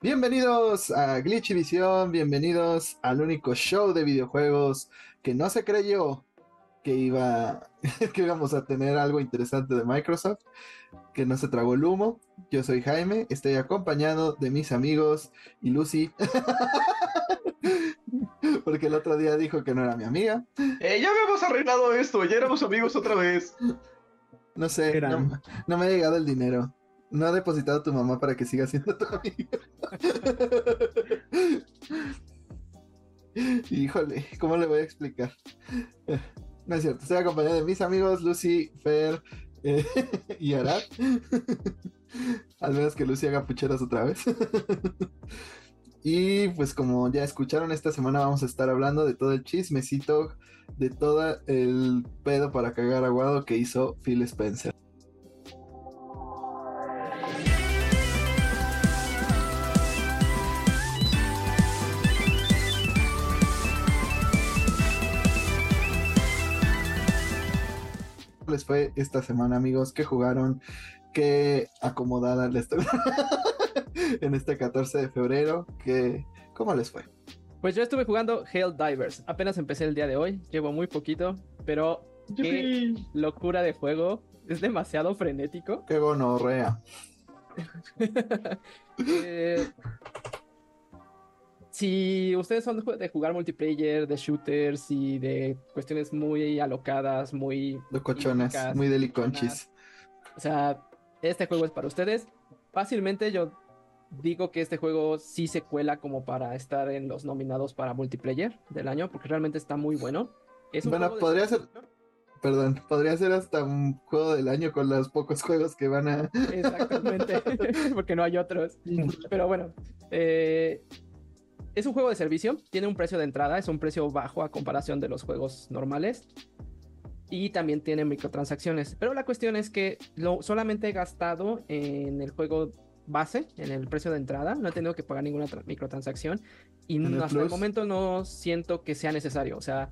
Bienvenidos a Glitchy Visión, bienvenidos al único show de videojuegos que no se creyó que iba que íbamos a tener algo interesante de Microsoft, que no se tragó el humo. Yo soy Jaime, estoy acompañado de mis amigos y Lucy. Porque el otro día dijo que no era mi amiga. Eh, ya habíamos arreglado esto, ya éramos amigos otra vez. No sé, no, no me ha llegado el dinero. No ha depositado tu mamá para que siga siendo tu amiga. Híjole, ¿cómo le voy a explicar? No es cierto, estoy acompañado de mis amigos Lucy, Fer eh, y Arad. Al menos que Lucy haga pucheras otra vez. y pues como ya escucharon, esta semana vamos a estar hablando de todo el chismecito, de todo el pedo para cagar aguado que hizo Phil Spencer. Les fue esta semana, amigos? ¿Qué jugaron? ¿Qué acomodada les en este 14 de febrero? ¿Qué, ¿Cómo les fue? Pues yo estuve jugando Hell Divers. Apenas empecé el día de hoy. Llevo muy poquito, pero qué locura de juego. Es demasiado frenético. Qué gonorrea. eh, si ustedes son de jugar multiplayer, de shooters y de cuestiones muy alocadas, muy... Locochonas, muy deliconchis. O sea, este juego es para ustedes. Fácilmente yo digo que este juego sí se cuela como para estar en los nominados para multiplayer del año, porque realmente está muy bueno. bueno, podría ser... Perdón, podría ser hasta un juego del año con los pocos juegos que van a... Exactamente, porque no hay otros. Pero bueno, eh, es un juego de servicio, tiene un precio de entrada, es un precio bajo a comparación de los juegos normales. Y también tiene microtransacciones. Pero la cuestión es que lo solamente he gastado en el juego base, en el precio de entrada. No he tenido que pagar ninguna microtransacción. Y hasta el momento no siento que sea necesario. O sea,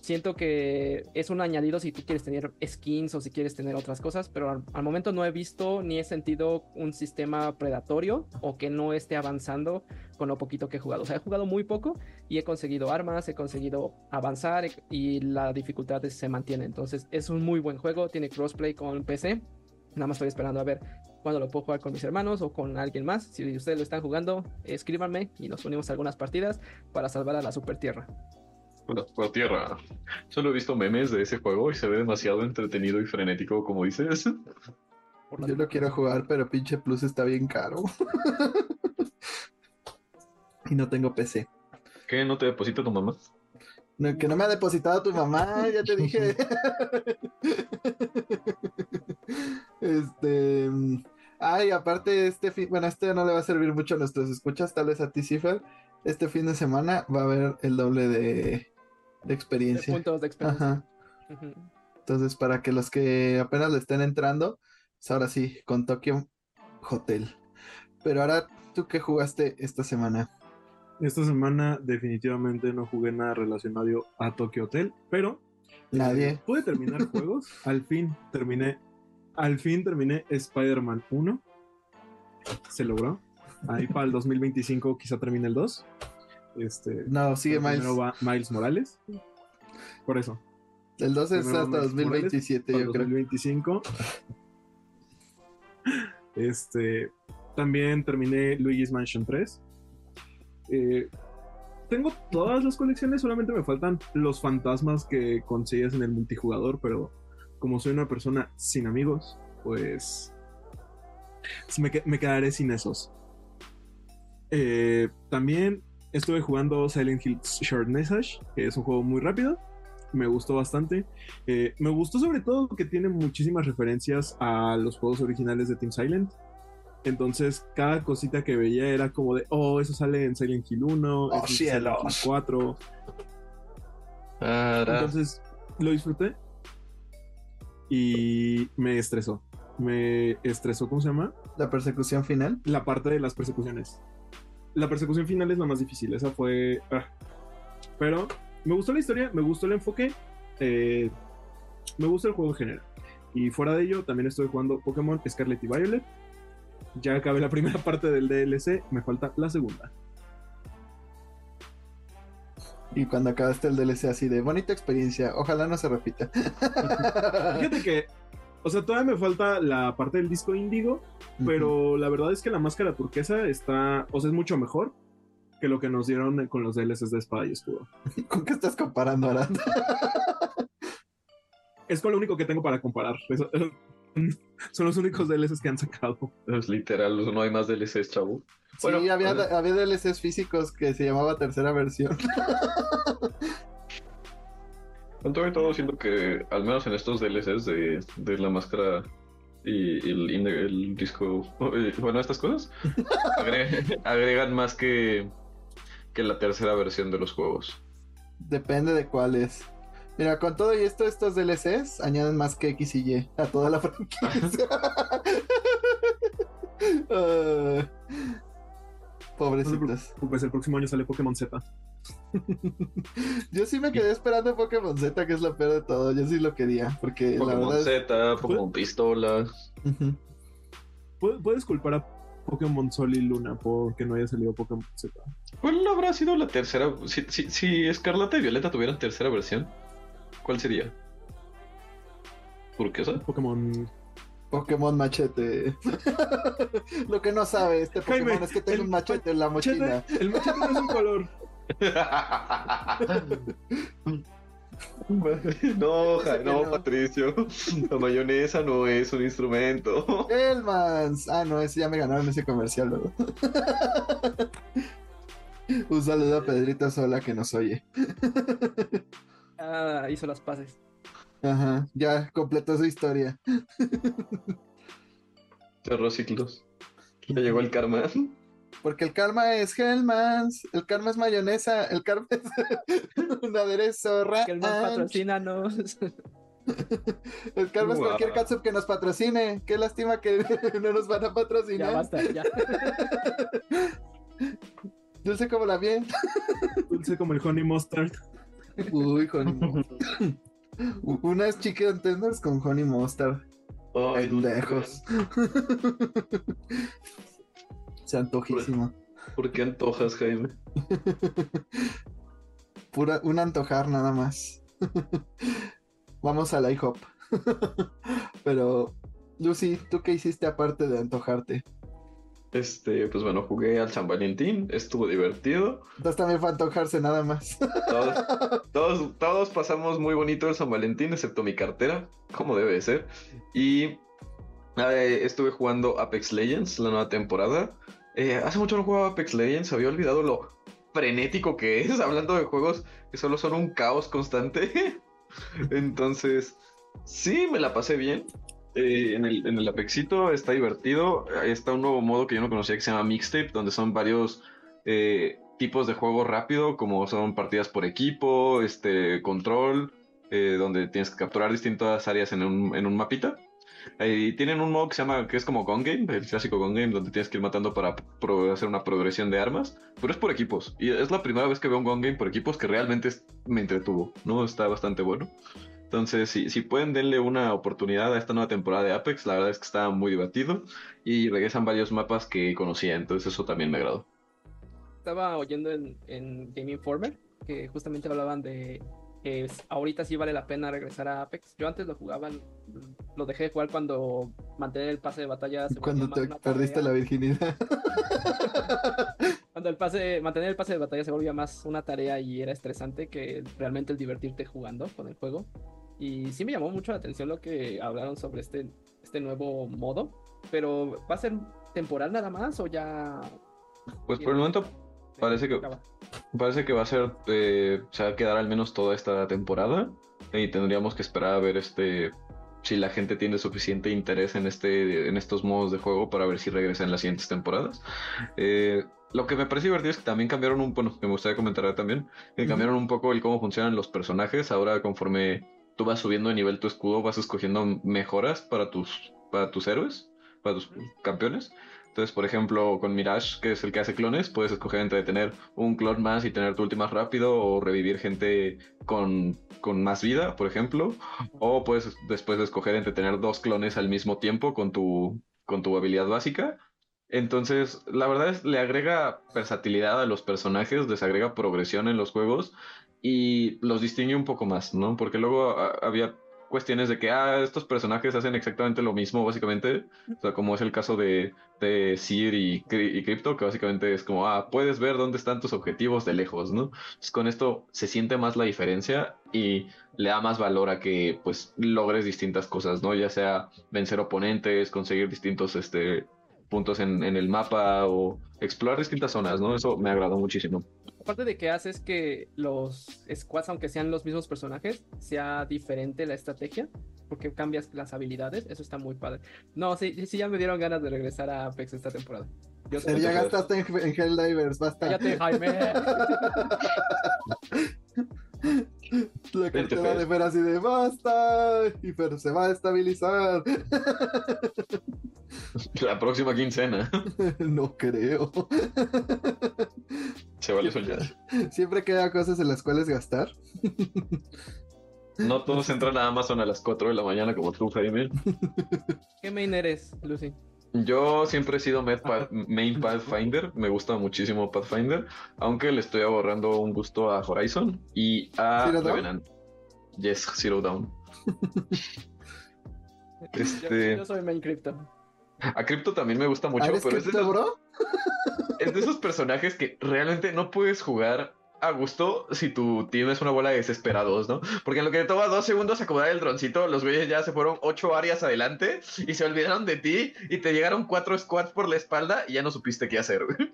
siento que es un añadido si tú quieres tener skins o si quieres tener otras cosas, pero al, momento no he visto ni he sentido un sistema predatorio o que no esté avanzando con lo poquito que he jugado. O sea, he jugado muy poco y he conseguido armas, he conseguido avanzar y la dificultad se mantiene. Entonces es un muy buen juego, tiene crossplay con PC. Nada más estoy esperando a ver cuándo lo puedo jugar con mis hermanos o con alguien más. Si ustedes lo están jugando, escríbanme y nos unimos a algunas partidas para salvar a la Super Tierra por tierra. Solo he visto memes de ese juego y se ve demasiado entretenido y frenético, como dices. Yo lo quiero jugar, pero pinche Plus está bien caro. y no tengo PC. ¿Qué? ¿No te deposita tu mamá? que no me ha depositado tu mamá, ya te dije. este. Ay, aparte, este fin. Bueno, este no le va a servir mucho a nuestros escuchas, tal vez a ti, Cifer. Este fin de semana va a haber el doble de, de experiencia. puntos de experiencia. Entonces, para que los que apenas le estén entrando, pues ahora sí, con Tokyo Hotel. Pero ahora, ¿tú qué jugaste esta semana? Esta semana definitivamente no jugué nada relacionado a Tokyo Hotel, pero nadie eh, pude terminar juegos. Al fin terminé, al fin terminé Spider-Man 1. Se logró. Ahí para el 2025 quizá termine el 2. Este, no, sigue Miles. Va Miles Morales. Por eso. El 2 es hasta 2027, yo creo. 2025. Este, también terminé Luigi's Mansion 3. Eh, tengo todas las colecciones, solamente me faltan los fantasmas que consigues en el multijugador, pero como soy una persona sin amigos, pues me, me quedaré sin esos. Eh, también estuve jugando Silent Hill Short Message, que es un juego muy rápido. Me gustó bastante. Eh, me gustó sobre todo que tiene muchísimas referencias a los juegos originales de Team Silent. Entonces, cada cosita que veía era como de, oh, eso sale en Silent Hill 1, oh, Silent Hill 4. Entonces, lo disfruté. Y me estresó. Me estresó, ¿cómo se llama? La persecución final. La parte de las persecuciones la persecución final es la más difícil. Esa fue. Ah. Pero me gustó la historia, me gustó el enfoque. Eh, me gusta el juego en general. Y fuera de ello, también estoy jugando Pokémon Scarlet y Violet. Ya acabé la primera parte del DLC, me falta la segunda. Y cuando acabaste el DLC así de bonita experiencia, ojalá no se repita. Fíjate que, o sea, todavía me falta la parte del disco índigo, pero la verdad es que la máscara turquesa está, o sea, es mucho mejor que lo que nos dieron con los DLCs de espada y escudo. ¿Con qué estás comparando, Aranda? es con lo único que tengo para comparar. Eso- son los únicos DLCs que han sacado. Es literal, no hay más DLCs, chavo. Sí, Bueno, había, eh. había DLCs físicos que se llamaba tercera versión. Con todo y todo, siento que, al menos en estos DLCs de, de la máscara y, y el, disco, bueno, estas cosas, agre- agregan más que, que la tercera versión de los juegos. Depende de cuál es. Mira, con todo y esto, estos DLCs añaden más que X y Y a toda la franquicia. Ah, Pobrecitos. Pues el próximo año sale Pokémon Z. Yo sí me quedé esperando Pokémon Z, que es lo peor de todo. Yo sí lo quería, porque la Pokémon verdad. es- Z, Pokémon Pistola. Ujú. Pu- Puedes culpar a Pokémon Sol y Luna porque no haya salido Pokémon Z. ¿Cuál habrá sido la tercera? Si, si, si Escarlata y Violeta tuvieran tercera versión, ¿cuál sería? ¿Turquesa? Pokémon. Pokémon machete. lo que no sabe este Pokémon Jaime, es que tiene un machete en la mochila. Machete, el machete no es un color. no, Ja- no, no. Patricio. La mayonesa no es un instrumento. Hellmans. Ah, no, ese ya me ganaron ese comercial, luego. Un saludo a Pedrito Sola que nos oye. Ah, hizo las paces. Ajá, ya completó su historia. Cerró ciclos. Ya llegó el karma. Porque el karma es Hellmans, el karma es mayonesa, el karma es un aderezo Que el más ranch. patrocínanos. El karma es cualquier catsup que nos patrocine. Qué lástima que no nos van a ya patrocinar. basta, ya. Dulce como la miel. Dulce como el Honey Mustard. Uy, con unas chicken tenders con honey mustard. Ay, Pendejos. Se antojísimo. ¿Por qué antojas, Jaime? Pura, un antojar nada más. Vamos al IHOP. Pero, Lucy, ¿tú qué hiciste aparte de antojarte? Este, pues bueno, jugué al San Valentín, estuvo divertido. Entonces también fue antojarse nada más. Todos, todos, todos pasamos muy bonito el San Valentín, excepto mi cartera, como debe de ser. Y eh, estuve jugando Apex Legends, la nueva temporada. Eh, hace mucho no jugaba Apex Legends, había olvidado lo frenético que es, hablando de juegos que solo son un caos constante. Entonces, sí, me la pasé bien. Eh, en, el, en Apexito está divertido. Está un nuevo modo que yo no conocía que se llama Mixtape, donde son varios eh, tipos de juego rápido, como son partidas por equipo, este control, eh, donde tienes que capturar distintas áreas en un, mapita. Y tienen un modo que se llama, que es como Gun Game, el clásico Gun Game, donde tienes que ir matando para hacer una progresión de armas, pero es por equipos. Y es la primera vez que veo un Gun Game por equipos que realmente me entretuvo, ¿no? Está bastante bueno. Entonces, si, si pueden, denle una oportunidad a esta nueva temporada de Apex, la verdad es que está muy divertido y regresan varios mapas que conocía, entonces eso también me agradó. Estaba oyendo en, en Game Informer que justamente hablaban de que ahorita sí vale la pena regresar a Apex. Yo antes lo jugaba, lo dejé de jugar cuando mantener el pase de batalla se volvía Cuando te perdiste tarea. la virginidad. Cuando el pase, mantener el pase de batalla se volvía más una tarea y era estresante que realmente el divertirte jugando con el juego. Y sí me llamó mucho la atención lo que hablaron sobre este, este nuevo modo. Pero ¿va a ser temporal nada más o ya? Pues por el momento Parece que-? Parece que va a ser, eh, se va a quedar al menos toda esta temporada y tendríamos que esperar a ver este si la gente tiene suficiente interés en este en estos modos de juego para ver si regresa en las siguientes temporadas. Eh, lo que me parece divertido es que también cambiaron un, bueno, me gustaría comentar también, que cambiaron un poco el cómo funcionan los personajes. Ahora conforme tú vas subiendo de nivel tu escudo, vas escogiendo mejoras para tus, para tus héroes, para tus campeones. Entonces, por ejemplo, con Mirage, que es el que hace clones, puedes escoger entre tener un clon más y tener tu ulti más rápido o revivir gente con, con más vida, por ejemplo. O puedes después escoger entre tener dos clones al mismo tiempo con tu, con tu habilidad básica Entonces, la verdad es, le agrega versatilidad a los personajes, les agrega progresión en los juegos y los distingue un poco más, ¿no? Porque luego ah, había cuestiones de que, ah, estos personajes hacen exactamente lo mismo, básicamente. O sea, como es el caso de, de Sir y, y Crypto, que básicamente es como, ah, puedes ver dónde están tus objetivos de lejos, ¿no? Entonces, con esto se siente más la diferencia y le da más valor a que, pues, logres distintas cosas, ¿no? Ya sea vencer oponentes, conseguir distintos, este, puntos en, en el mapa o explorar distintas zonas, ¿no? Eso me agradó muchísimo. Aparte de que haces que los squads, aunque sean los mismos personajes, sea diferente la estrategia, porque cambias las habilidades, eso está muy padre. No, sí, sí ya me dieron ganas de regresar a Apex esta temporada. Yo ya gastaste en, en Helldivers, basta. Cállate, Jaime. La cartera de Fer así de basta. Y Fer se va a estabilizar. La próxima quincena. no creo. Se vale soñar. Siempre queda cosas en las cuales gastar. No todos entran a Amazon a las 4 de la mañana como tú, Jaime. ¿Qué main eres, Lucy? Yo siempre he sido main Pathfinder, me gusta muchísimo Pathfinder, aunque le estoy ahorrando un gusto a Horizon y a. Revenant. Yes, Zero Down. Yo, Este, yo soy main crypto. a Crypto también me gusta mucho, ¿Eres pero es de, esos, es de esos personajes que realmente no puedes jugar a gusto si tu team es una bola de desesperados, ¿no? Porque en lo que te toma dos segundos acomodar el droncito, los güeyes ya se fueron ocho áreas adelante y se olvidaron de ti y te llegaron cuatro squads por la espalda y ya no supiste qué hacer, güey.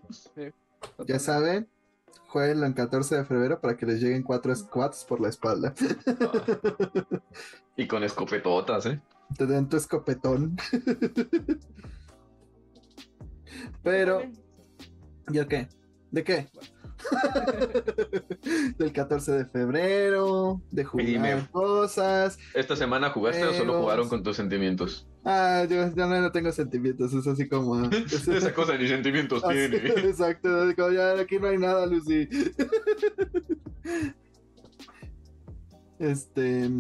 Ya saben, jueguenlo en 14 de febrero para que les lleguen cuatro squats por la espalda. Y con escopetotas, ¿eh? Te den tu escopetón. Pero, ¿y el qué? ¿De qué? Del 14 de febrero, de jugar Dime. cosas. ¿Esta semana jugaste o solo jugaron con tus sentimientos? Ah, yo ya no, no tengo sentimientos, es así como. es- Esa cosa ni sentimientos así- tiene. exacto, como, ya aquí no hay nada, Lucy. Este.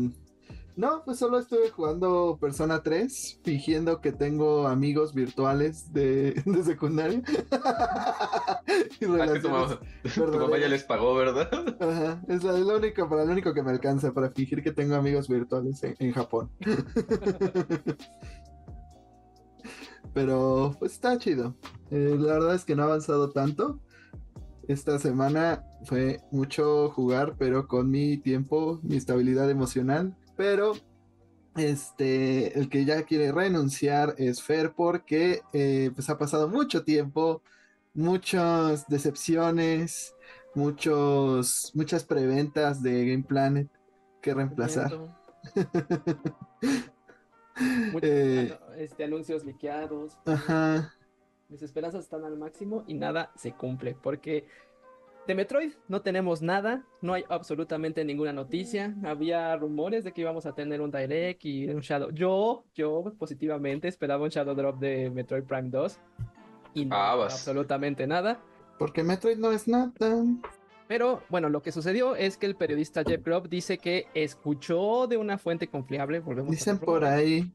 No, pues solo estuve jugando Persona 3, fingiendo que tengo amigos virtuales de, de secundaria. Y Ah, es que tu mamá, tu mamá ya verdaderas. les pagó, ¿verdad? Ajá, es la- es lo único, para lo único que me alcanza, para fingir que tengo amigos virtuales en, en Japón. Pero pues está chido. Eh, la verdad es que no ha avanzado tanto. Esta semana fue mucho jugar, pero con mi tiempo, mi estabilidad emocional. Pero este, el que ya quiere renunciar es Fer porque eh, pues ha pasado mucho tiempo, muchas decepciones, muchos, muchas preventas de Game Planet que reemplazar. Muchos Eh, anu- este, anuncios liqueados. Ajá. Mis esperanzas están al máximo y nada se cumple. Porque de Metroid no tenemos nada, no hay absolutamente ninguna noticia. Había rumores de que íbamos a tener un Direct y un Shadow. Yo, yo positivamente esperaba un Shadow Drop de Metroid Prime 2. Y no, Ah, vas. absolutamente nada. Porque Metroid no es nada. Pero bueno, lo que sucedió es que el periodista Jeff Grubb dice que escuchó de una fuente confiable, volvemos a Dicen por ahí.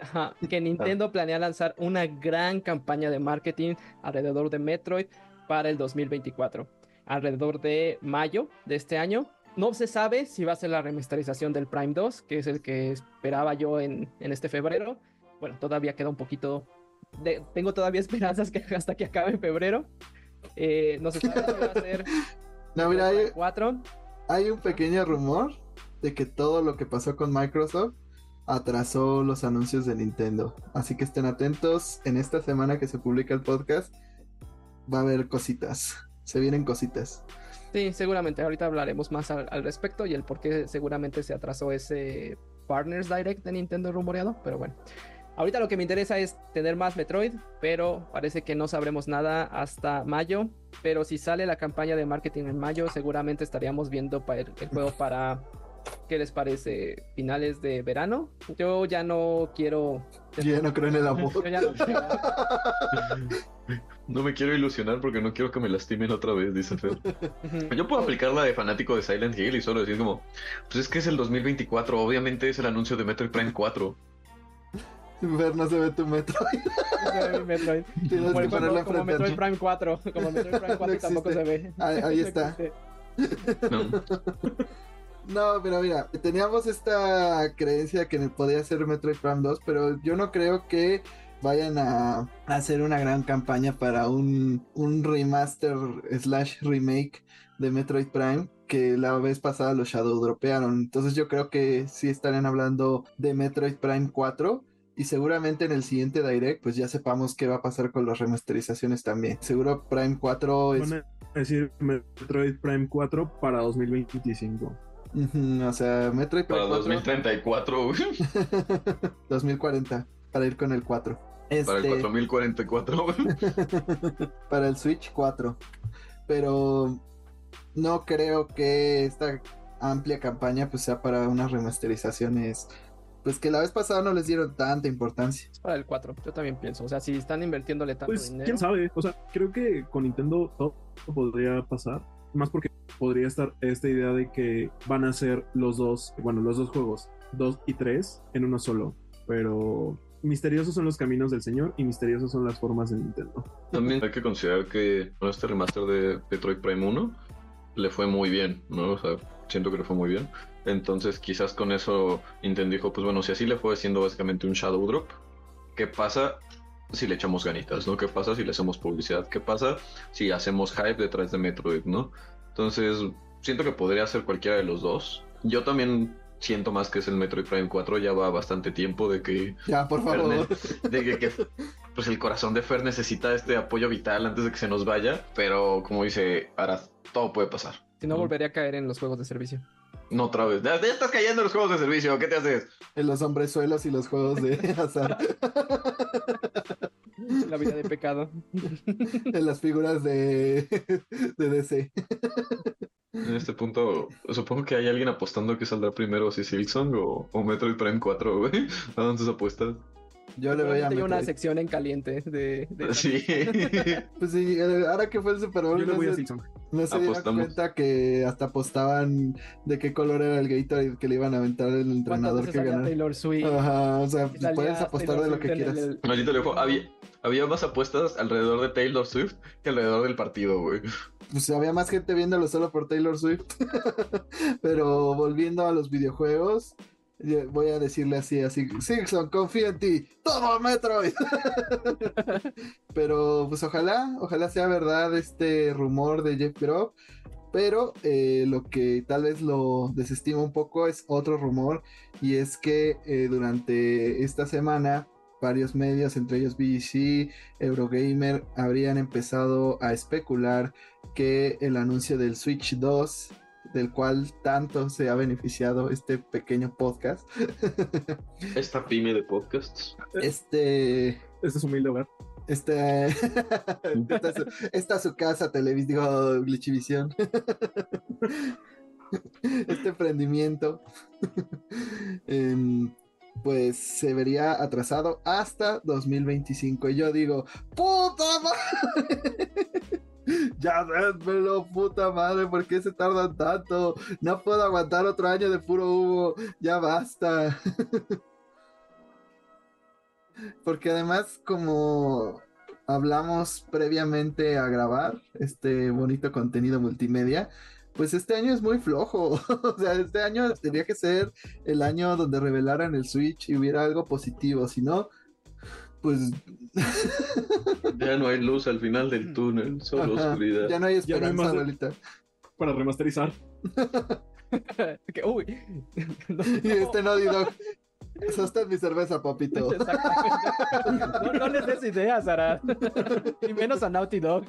Ajá, que Nintendo planea lanzar una gran campaña de marketing alrededor de Metroid para el 2024, alrededor de mayo de este año. No se sabe si va a ser la remasterización del Prime 2, que es el que esperaba yo en, en este febrero. Bueno, todavía queda un poquito. de- tengo todavía esperanzas que hasta que acabe en febrero. Eh, no se sabe si va a ser No, mira, hay, 4. hay un pequeño rumor de que todo lo que pasó con Microsoft atrasó los anuncios de Nintendo. Así que estén atentos. En esta semana que se publica el podcast, va a haber cositas. Se vienen cositas. Sí, seguramente. Ahorita hablaremos más al, al respecto y el por qué seguramente se atrasó ese Partners Direct de Nintendo rumoreado. Pero bueno, ahorita lo que me interesa es tener más Metroid, pero parece que no sabremos nada hasta mayo. Pero si sale la campaña de marketing en mayo, seguramente estaríamos viendo el, el juego para. ¿Qué les parece? Finales de verano. Yo ya no quiero. Yo ya no creo en el amor. Yo ya no quiero- No me quiero ilusionar porque no quiero que me lastimen otra vez, dice Fer. Ujú. Yo puedo aplicar la de fanático de Silent Hill y solo decir como, pues es que es el 2024, obviamente es el anuncio de Metroid Prime 4. Ver, no se ve tu Metroid. No se ve mi Metroid. Tienes Como, que ponerlo como, como. Metroid Prime 4. Como Metroid Prime 4 y tampoco se ve. Ahí- ahí No está. existe. No. No, pero mira, teníamos esta creencia que podía ser Metroid Prime 2, pero yo no creo que vayan a hacer una gran campaña para un, un remaster slash remake de Metroid Prime que la vez pasada lo shadow dropearon. Entonces yo creo que sí estarán hablando de Metroid Prime 4 y seguramente en el siguiente Direct pues ya sepamos qué va a pasar con las remasterizaciones también. Seguro Prime 4 es... Van a decir Metroid Prime 4 para 2025. O sea, Metroid Prime Para 4 2034, güey. 2040 para ir con el 4. Este, Para el 4044, güey. para el Switch 4. Pero no creo que esta amplia campaña pues sea para unas remasterizaciones pues que la vez pasada no les dieron tanta importancia. Es para el 4. Yo también pienso. O sea, si están invirtiéndole tanto Pues dinero. quién sabe, o sea, creo que con Nintendo todo podría pasar, más porque podría estar esta idea de que van a ser los dos, bueno, los dos juegos, 2 y 3 en uno solo, pero misteriosos son los caminos del Señor y misteriosas son las formas de Nintendo. También hay que considerar que este remaster de Metroid Prime 1 le fue muy bien, ¿no? O sea, siento que le fue muy bien. Entonces, quizás con eso Nintendo dijo, pues bueno, si así le fue siendo básicamente un Shadow Drop, ¿qué pasa si le echamos ganitas, ¿no? ¿Qué pasa si le hacemos publicidad? ¿Qué pasa si hacemos hype detrás de Metroid, ¿no? Entonces, siento que podría ser cualquiera de los dos. Yo también siento más que es el Metroid Prime 4, ya va bastante tiempo de que Ya, por favor. Fer de que, que, pues el corazón de Fer necesita este apoyo vital antes de que se nos vaya, pero como dice Arad, todo puede pasar. Si no, volvería a caer en los juegos de servicio. No otra vez. Ya, ya estás cayendo en los juegos de servicio, ¿qué te haces? En los hombrezuelos y los juegos de azar. La vida de pecado. en las figuras de, de DC. En este punto, supongo que hay alguien apostando que saldrá primero si Silksong o, o Metroid Prime 4, güey. Hagan sus apuestas. Yo le voy a Hay una meter. sección en caliente de. de- Sí. Pues sí, eh, ahora que fue el Super Bowl, Yo le no a se, Silksong. no se dieron cuenta que hasta apostaban de qué color era el Gatorade que le iban a aventar el ¿Cuántas entrenador que ganara. Taylor Swift? Ajá, o sea, puedes apostar Taylor de lo que quieras. el- Maldito lejos, había, había más apuestas alrededor de Taylor Swift que alrededor del partido, güey. Pues había más gente viéndolo solo por Taylor Swift. Pero volviendo a los videojuegos, voy a decirle así, así, Simpson, confía en ti, todo Metroid. Pero pues ojalá, ojalá sea verdad este rumor de Jeff Groff. Pero eh, lo que tal vez lo desestima un poco es otro rumor y es que eh, durante esta semana varios medios, entre ellos BBC, Eurogamer, habrían empezado a especular que el anuncio del Switch 2, del cual tanto se ha beneficiado este pequeño podcast, Esta pyme de podcasts. este, Este es humilde hogar. este, esta, es su, esta es su casa, Televis, digo, Glitchivisión. este emprendimiento, em, pues se vería atrasado hasta 2025. Y yo digo, ¡puta madre! Ya démelo, puta madre, ¿por qué se tardan tanto? No puedo aguantar otro año de puro humo, ya basta. Porque además, como hablamos previamente a grabar este bonito contenido multimedia, pues este año es muy flojo. O sea, este año tendría que ser el año donde revelaran el Switch y hubiera algo positivo. Si no, pues Ya no hay luz al final del túnel, solo ajá, oscuridad. ya no hay Ya no hay esperanza, abuelita. Para remasterizar. Que, uy. No, Y este Naughty Dog. Sostén mi cerveza, papito. No, no les des ideas, Sara. Y menos a Naughty Dog.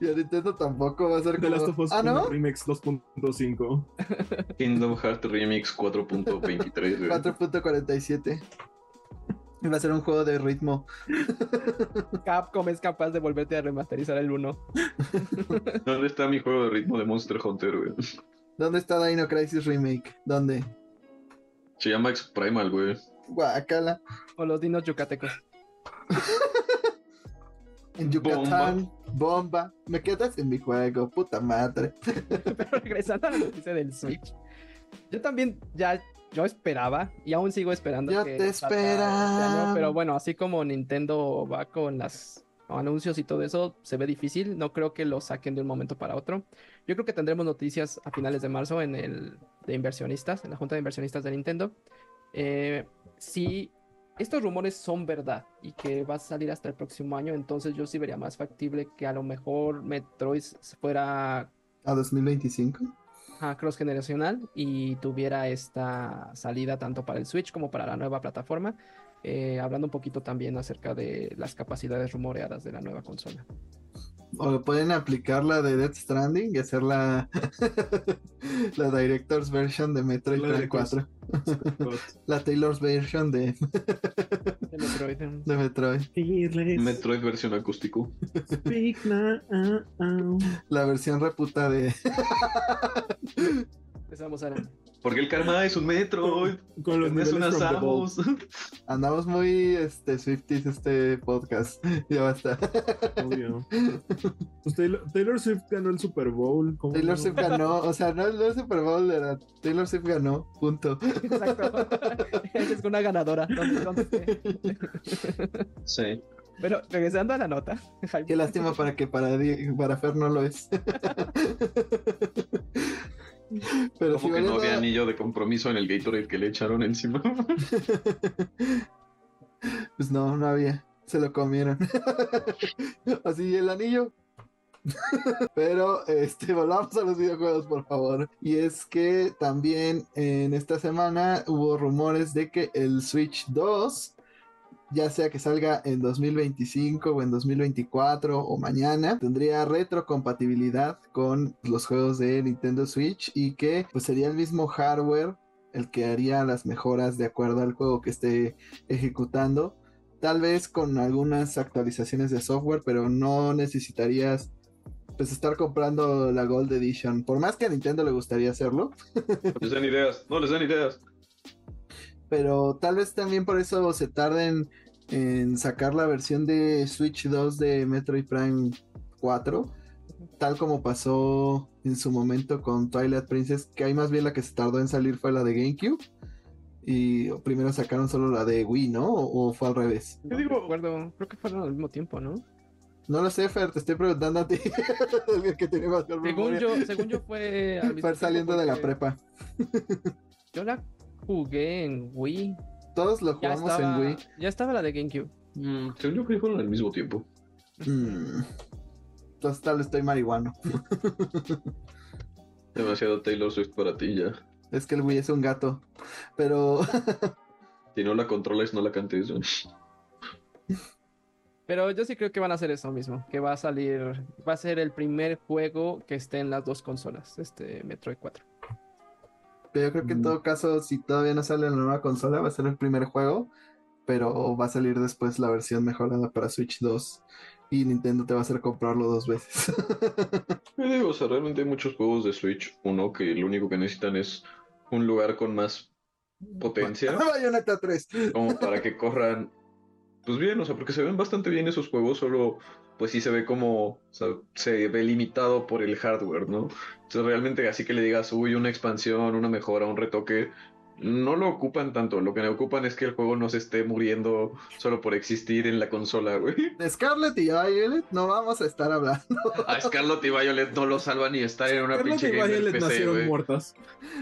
Y a Nintendo tampoco va a ser The Last of como... Us Ah, 1 ¿no? Remix 2.5. Kingdom Hearts Remix 4.23, güey. 4.47. Va a ser un juego de ritmo. Capcom es capaz de volverte a remasterizar el 1. ¿Dónde está mi juego de ritmo de Monster Hunter, güey? ¿Dónde está Dino Crisis Remake? ¿Dónde? Se llama X Primal, güey. Guacala. O los dinos yucatecos. En Yucatán. Bomba. Me quedas en mi juego. Puta madre. Pero regresando a la noticia del Switch. Yo también ya yo esperaba y aún sigo esperando. Yo que te este espera. pero bueno, así como Nintendo va con las anuncios y todo eso, se ve difícil. No creo que lo saquen de un momento para otro. Yo creo que tendremos noticias a finales de marzo en el de inversionistas, en la junta de inversionistas de Nintendo. Eh, si estos rumores son verdad y que va a salir hasta el próximo año, entonces yo sí vería más factible que a lo mejor Metroid fuera A 2025. Ajá, cross generacional y tuviera esta salida tanto para el Switch como para la nueva plataforma. Eh, hablando un poquito también acerca de las capacidades rumoreadas de la nueva consola. O pueden aplicar la de Death Stranding y hacer la, la Director's version de Metroid La Prime Director's. 4. La Taylor's version de, De Metroid, de Metroid. Fearless, Metroid versión acústico. speak now. La versión reputa de. Empezamos a ver. Porque el karma es un Metroid. Con los Es niveles una from the vault. Samus. Andamos muy este, Swifties este podcast. Ya basta. Obvio. Pues Taylor, Taylor Swift ganó el Super Bowl. ¿cómo Taylor no? Swift ganó. O sea, no, no es Super Bowl, era Taylor Swift ganó. Punto. Exacto. es una ganadora. ¿Dónde- dónde esté? Sí. Pero regresando a la nota. Qué lástima para que para, para Fer no lo es. Pero Como si que no había anillo de compromiso en el Gatorade que le echaron encima. Pues no, no había. Se lo comieron. Así el anillo. Pero este, volvamos a los videojuegos, por favor. Y es que también en esta semana hubo rumores de que el Switch 2, ya sea que salga en 2025 o en 2024 o mañana, tendría retrocompatibilidad con los juegos de Nintendo Switch y que pues sería el mismo hardware el que haría las mejoras de acuerdo al juego que esté ejecutando. Tal vez con algunas actualizaciones de software, pero no necesitarías pues estar comprando la Gold Edition. Por más que a Nintendo le gustaría hacerlo, No les den ideas, no les den ideas. Pero tal vez también por eso se tarden en sacar la versión de Switch 2 de Metroid Prime 4, tal como pasó en su momento con Twilight Princess, que hay más bien la que se tardó en salir fue la de GameCube. Y primero sacaron solo la de Wii, ¿no? ¿O, o fue al revés? No digo- recuerdo, creo que fueron al mismo tiempo, ¿no? No lo sé, Fer, te estoy preguntando a ti. que tiene Según memoria. yo, según yo fue al mismo Fer tiempo saliendo de la prepa. Yo la jugué en Wii. Todos lo jugamos estaba, en Wii. ya estaba la de GameCube. Mm, según yo que fueron al mismo tiempo. Mm. Entonces tal estoy marihuano. Demasiado Taylor Swift para ti ya. Es que el Wii es un gato. Pero Si no la controlas, no la cantes. Pero yo sí creo que van a hacer eso mismo, que va a salir, va a ser el primer juego que esté en las dos consolas, este Metroid 4. Pero yo creo que en todo caso, si todavía no sale en la nueva consola, va a ser el primer juego. Pero va a salir después la versión mejorada para Switch 2. Y Nintendo te va a hacer comprarlo dos veces. Yo digo, o sea, realmente hay muchos juegos de Switch. Uno que lo único que necesitan es un lugar con más potencia. Bayonetta 3. como para que corran pues bien, o sea, porque se ven bastante bien esos juegos, solo pues sí se ve como, o sea, se ve limitado por el hardware, ¿no? Entonces realmente así que le digas, uy, una expansión, una mejora, un retoque, no lo ocupan tanto, lo que le ocupan es que el juego no se esté muriendo solo por existir en la consola, güey. De Scarlet y Violet no vamos a estar hablando. A Scarlet y Violet no lo salvan ni estar en una pinche y Violet PC, nacieron güey. muertas.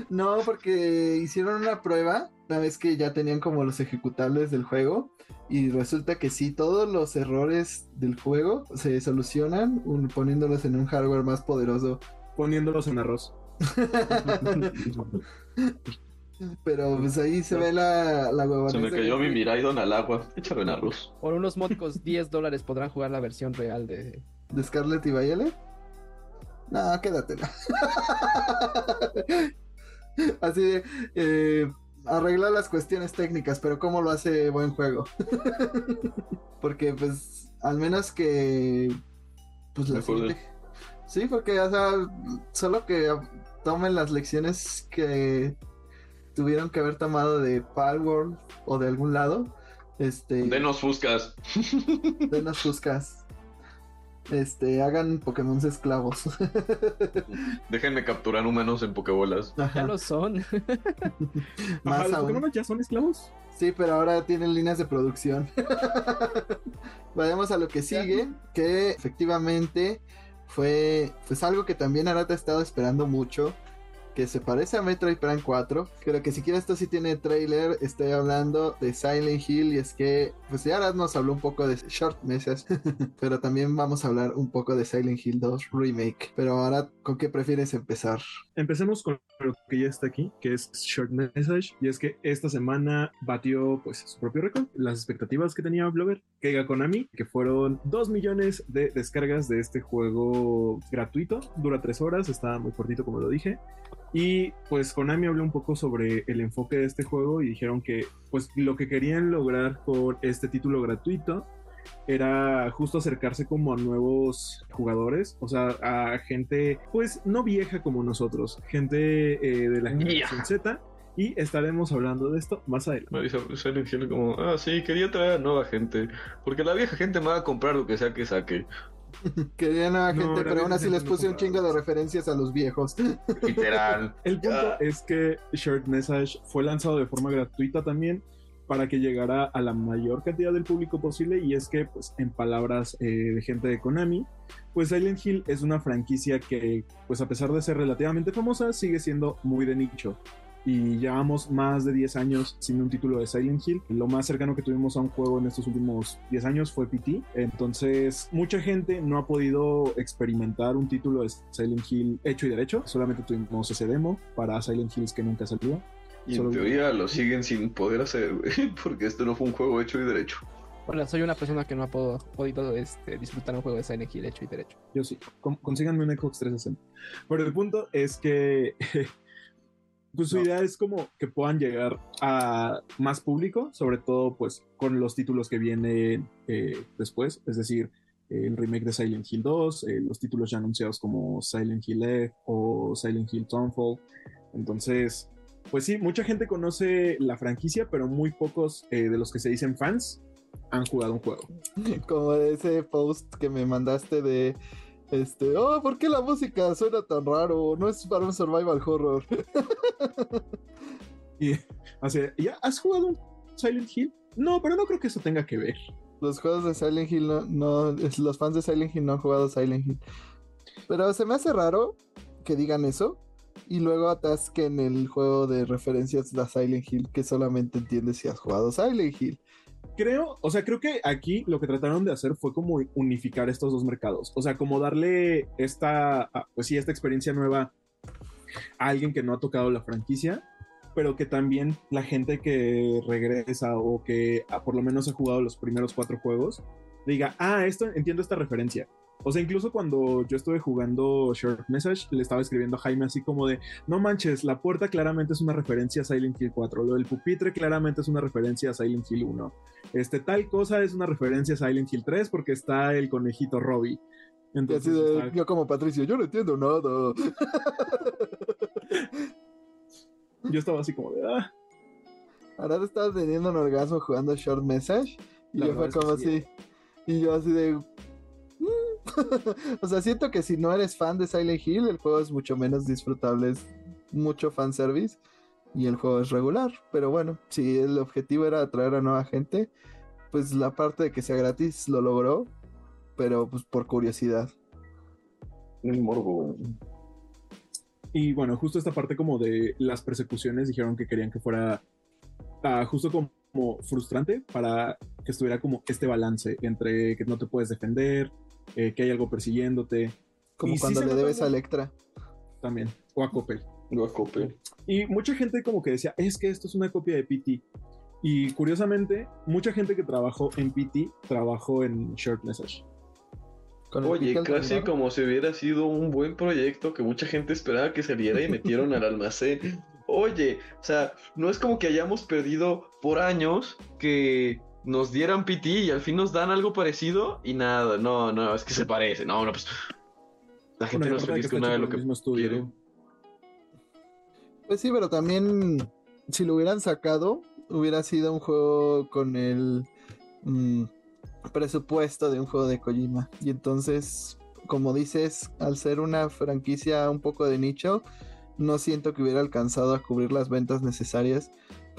No, porque hicieron una prueba, una vez que ya tenían como los ejecutables del juego, y resulta que sí, todos los errores del juego se solucionan un- poniéndolos en un hardware más poderoso. Poniéndolos en arroz. Pero pues ahí se ve la, la huevonés Se me cayó mi Miraidon al agua, échalo en arroz. Por unos módicos 10 dólares podrán jugar la versión real de... de Scarlet y Violet. No, quédatela. Así de eh, arreglar las cuestiones técnicas, pero cómo lo hace buen juego. porque pues al menos que pues la de- siguiente- Sí, porque o sea, solo que tomen las lecciones que tuvieron que haber tomado de Palworld o de algún lado. Este Denos fuscas. de las fuscas. Este, hagan Pokémon esclavos. Déjenme capturar humanos en Pokébolas. Ya Ajá. lo son. Más Ajá, ¿los aún. Pokémon ya son esclavos? Sí, pero ahora tienen líneas de producción. Vayamos a lo que sigue, que efectivamente fue pues algo que también Arata ha estado esperando mucho, que se parece a Metroid Prime 4, pero que siquiera esto sí tiene trailer, estoy hablando de Silent Hill y es que pues ya Arad nos habló un poco de Short Message, pero también vamos a hablar un poco de Silent Hill 2 Remake. Pero ahora, ¿con qué prefieres empezar? Empecemos con lo que ya está aquí, que es Short Message, y es que esta semana batió pues su propio récord, las expectativas que tenía Blogger, Keiga Konami, que fueron 2 millones de descargas de este juego gratuito, dura 3 horas, está muy cortito como lo dije, y pues Konami habló un poco sobre el enfoque de este juego y dijeron que pues lo que querían lograr con este título gratuito era justo acercarse como a nuevos jugadores, o sea, a gente pues no vieja como nosotros, gente eh, de la generación Z. Y estaremos hablando de esto más adelante. Silent Hill como, ah, sí, quería traer a nueva gente. Porque la vieja gente me va a comprar lo que sea que saque. Quería nueva gente, pero aún así les no puse un chingo de referencias a los viejos. Literal. El punto es que Short Message fue lanzado de forma gratuita también para que llegara a la mayor cantidad del público posible y es que, pues, en palabras eh, de gente de Konami, pues Silent Hill es una franquicia que, pues, a pesar de ser relativamente famosa, sigue siendo muy de nicho. Y llevamos más de 10 años sin un título de Silent Hill. Lo más cercano que tuvimos a un juego en estos últimos 10 años fue PT. Entonces, mucha gente no ha podido experimentar un título de Silent Hill hecho y derecho. Solamente tuvimos ese demo para Silent Hills que nunca salió. Y en teoría lo siguen sin poder hacer, güey. Porque esto no fue un juego hecho y derecho. Bueno, soy una persona que no ha podido este, disfrutar un juego de Silent Hill hecho y derecho. Yo sí. Con- consíganme un Xbox 360. Pero el punto es que. Pues su No. idea es como que puedan llegar a más público, sobre todo pues con los títulos que vienen eh, después, es decir, el remake de Silent Hill 2, eh, los títulos ya anunciados como Silent Hill F o Silent Hill Townfall. Entonces, pues sí, mucha gente conoce la franquicia, pero muy pocos eh, de los que se dicen fans han jugado un juego. Como ese post que me mandaste de este, oh, ¿por qué la música suena tan raro? No es para un survival horror. Y, o sea, ¿ya has jugado un Silent Hill? No, pero no creo que eso tenga que ver. Los juegos de Silent Hill no, los fans de Silent Hill no han jugado Silent Hill. Pero se me hace raro que digan eso y luego atasquen el juego de referencias de Silent Hill que solamente entiendes si has jugado Silent Hill. Creo, o sea, creo que aquí lo que trataron de hacer fue como unificar estos dos mercados. O sea, como darle esta, ah, pues sí, esta experiencia nueva a alguien que no ha tocado la franquicia, pero que también la gente que regresa o que ah, por lo menos ha jugado los primeros cuatro juegos diga, ah, esto entiendo esta referencia. O sea, incluso cuando yo estuve jugando Short Message, le estaba escribiendo a Jaime así como de, no manches, la puerta claramente es una referencia a Silent Hill 4, lo del pupitre claramente es una referencia a Silent Hill 1. Este tal cosa es una referencia a Silent Hill 3 porque está el conejito Robbie. Y así Entonces, de- está- yo como Patricio, yo no entiendo nada. yo estaba así como de, ah, Ahora estaba teniendo un orgasmo jugando Short Message. Y La yo fue como sí. así. Y yo así de. O sea, siento que si no eres fan de Silent Hill, el juego es mucho menos disfrutable. Es mucho fanservice. Y el juego es regular. Pero bueno, si el objetivo era atraer a nueva gente, pues la parte de que sea gratis lo logró. Pero pues por curiosidad. Un morbo. Y bueno, justo esta parte como de las persecuciones dijeron que querían que fuera ah, justo como, como frustrante para que estuviera como este balance entre que no te puedes defender, eh, que hay algo persiguiéndote Como Y cuando le debes a. Electra. también, o a Coppel. Acopé. Y mucha gente como que decía, es que esto es una copia de PT. Y curiosamente, mucha gente que trabajó en PT trabajó en Short Message. Oye, casi como si hubiera sido un buen proyecto que mucha gente esperaba que saliera y metieron al almacén. Oye, o sea, no es como que hayamos perdido por años que nos dieran PT y al fin nos dan algo parecido y nada, no, no, es que se parece, no, no, pues la gente Bueno, no es feliz que con está nada de lo que estudio. quiere. Pues sí, pero también si lo hubieran sacado, hubiera sido un juego con el mm, presupuesto de un juego de Kojima. Y entonces, como dices, al ser una franquicia un poco de nicho, no siento que hubiera alcanzado a cubrir las ventas necesarias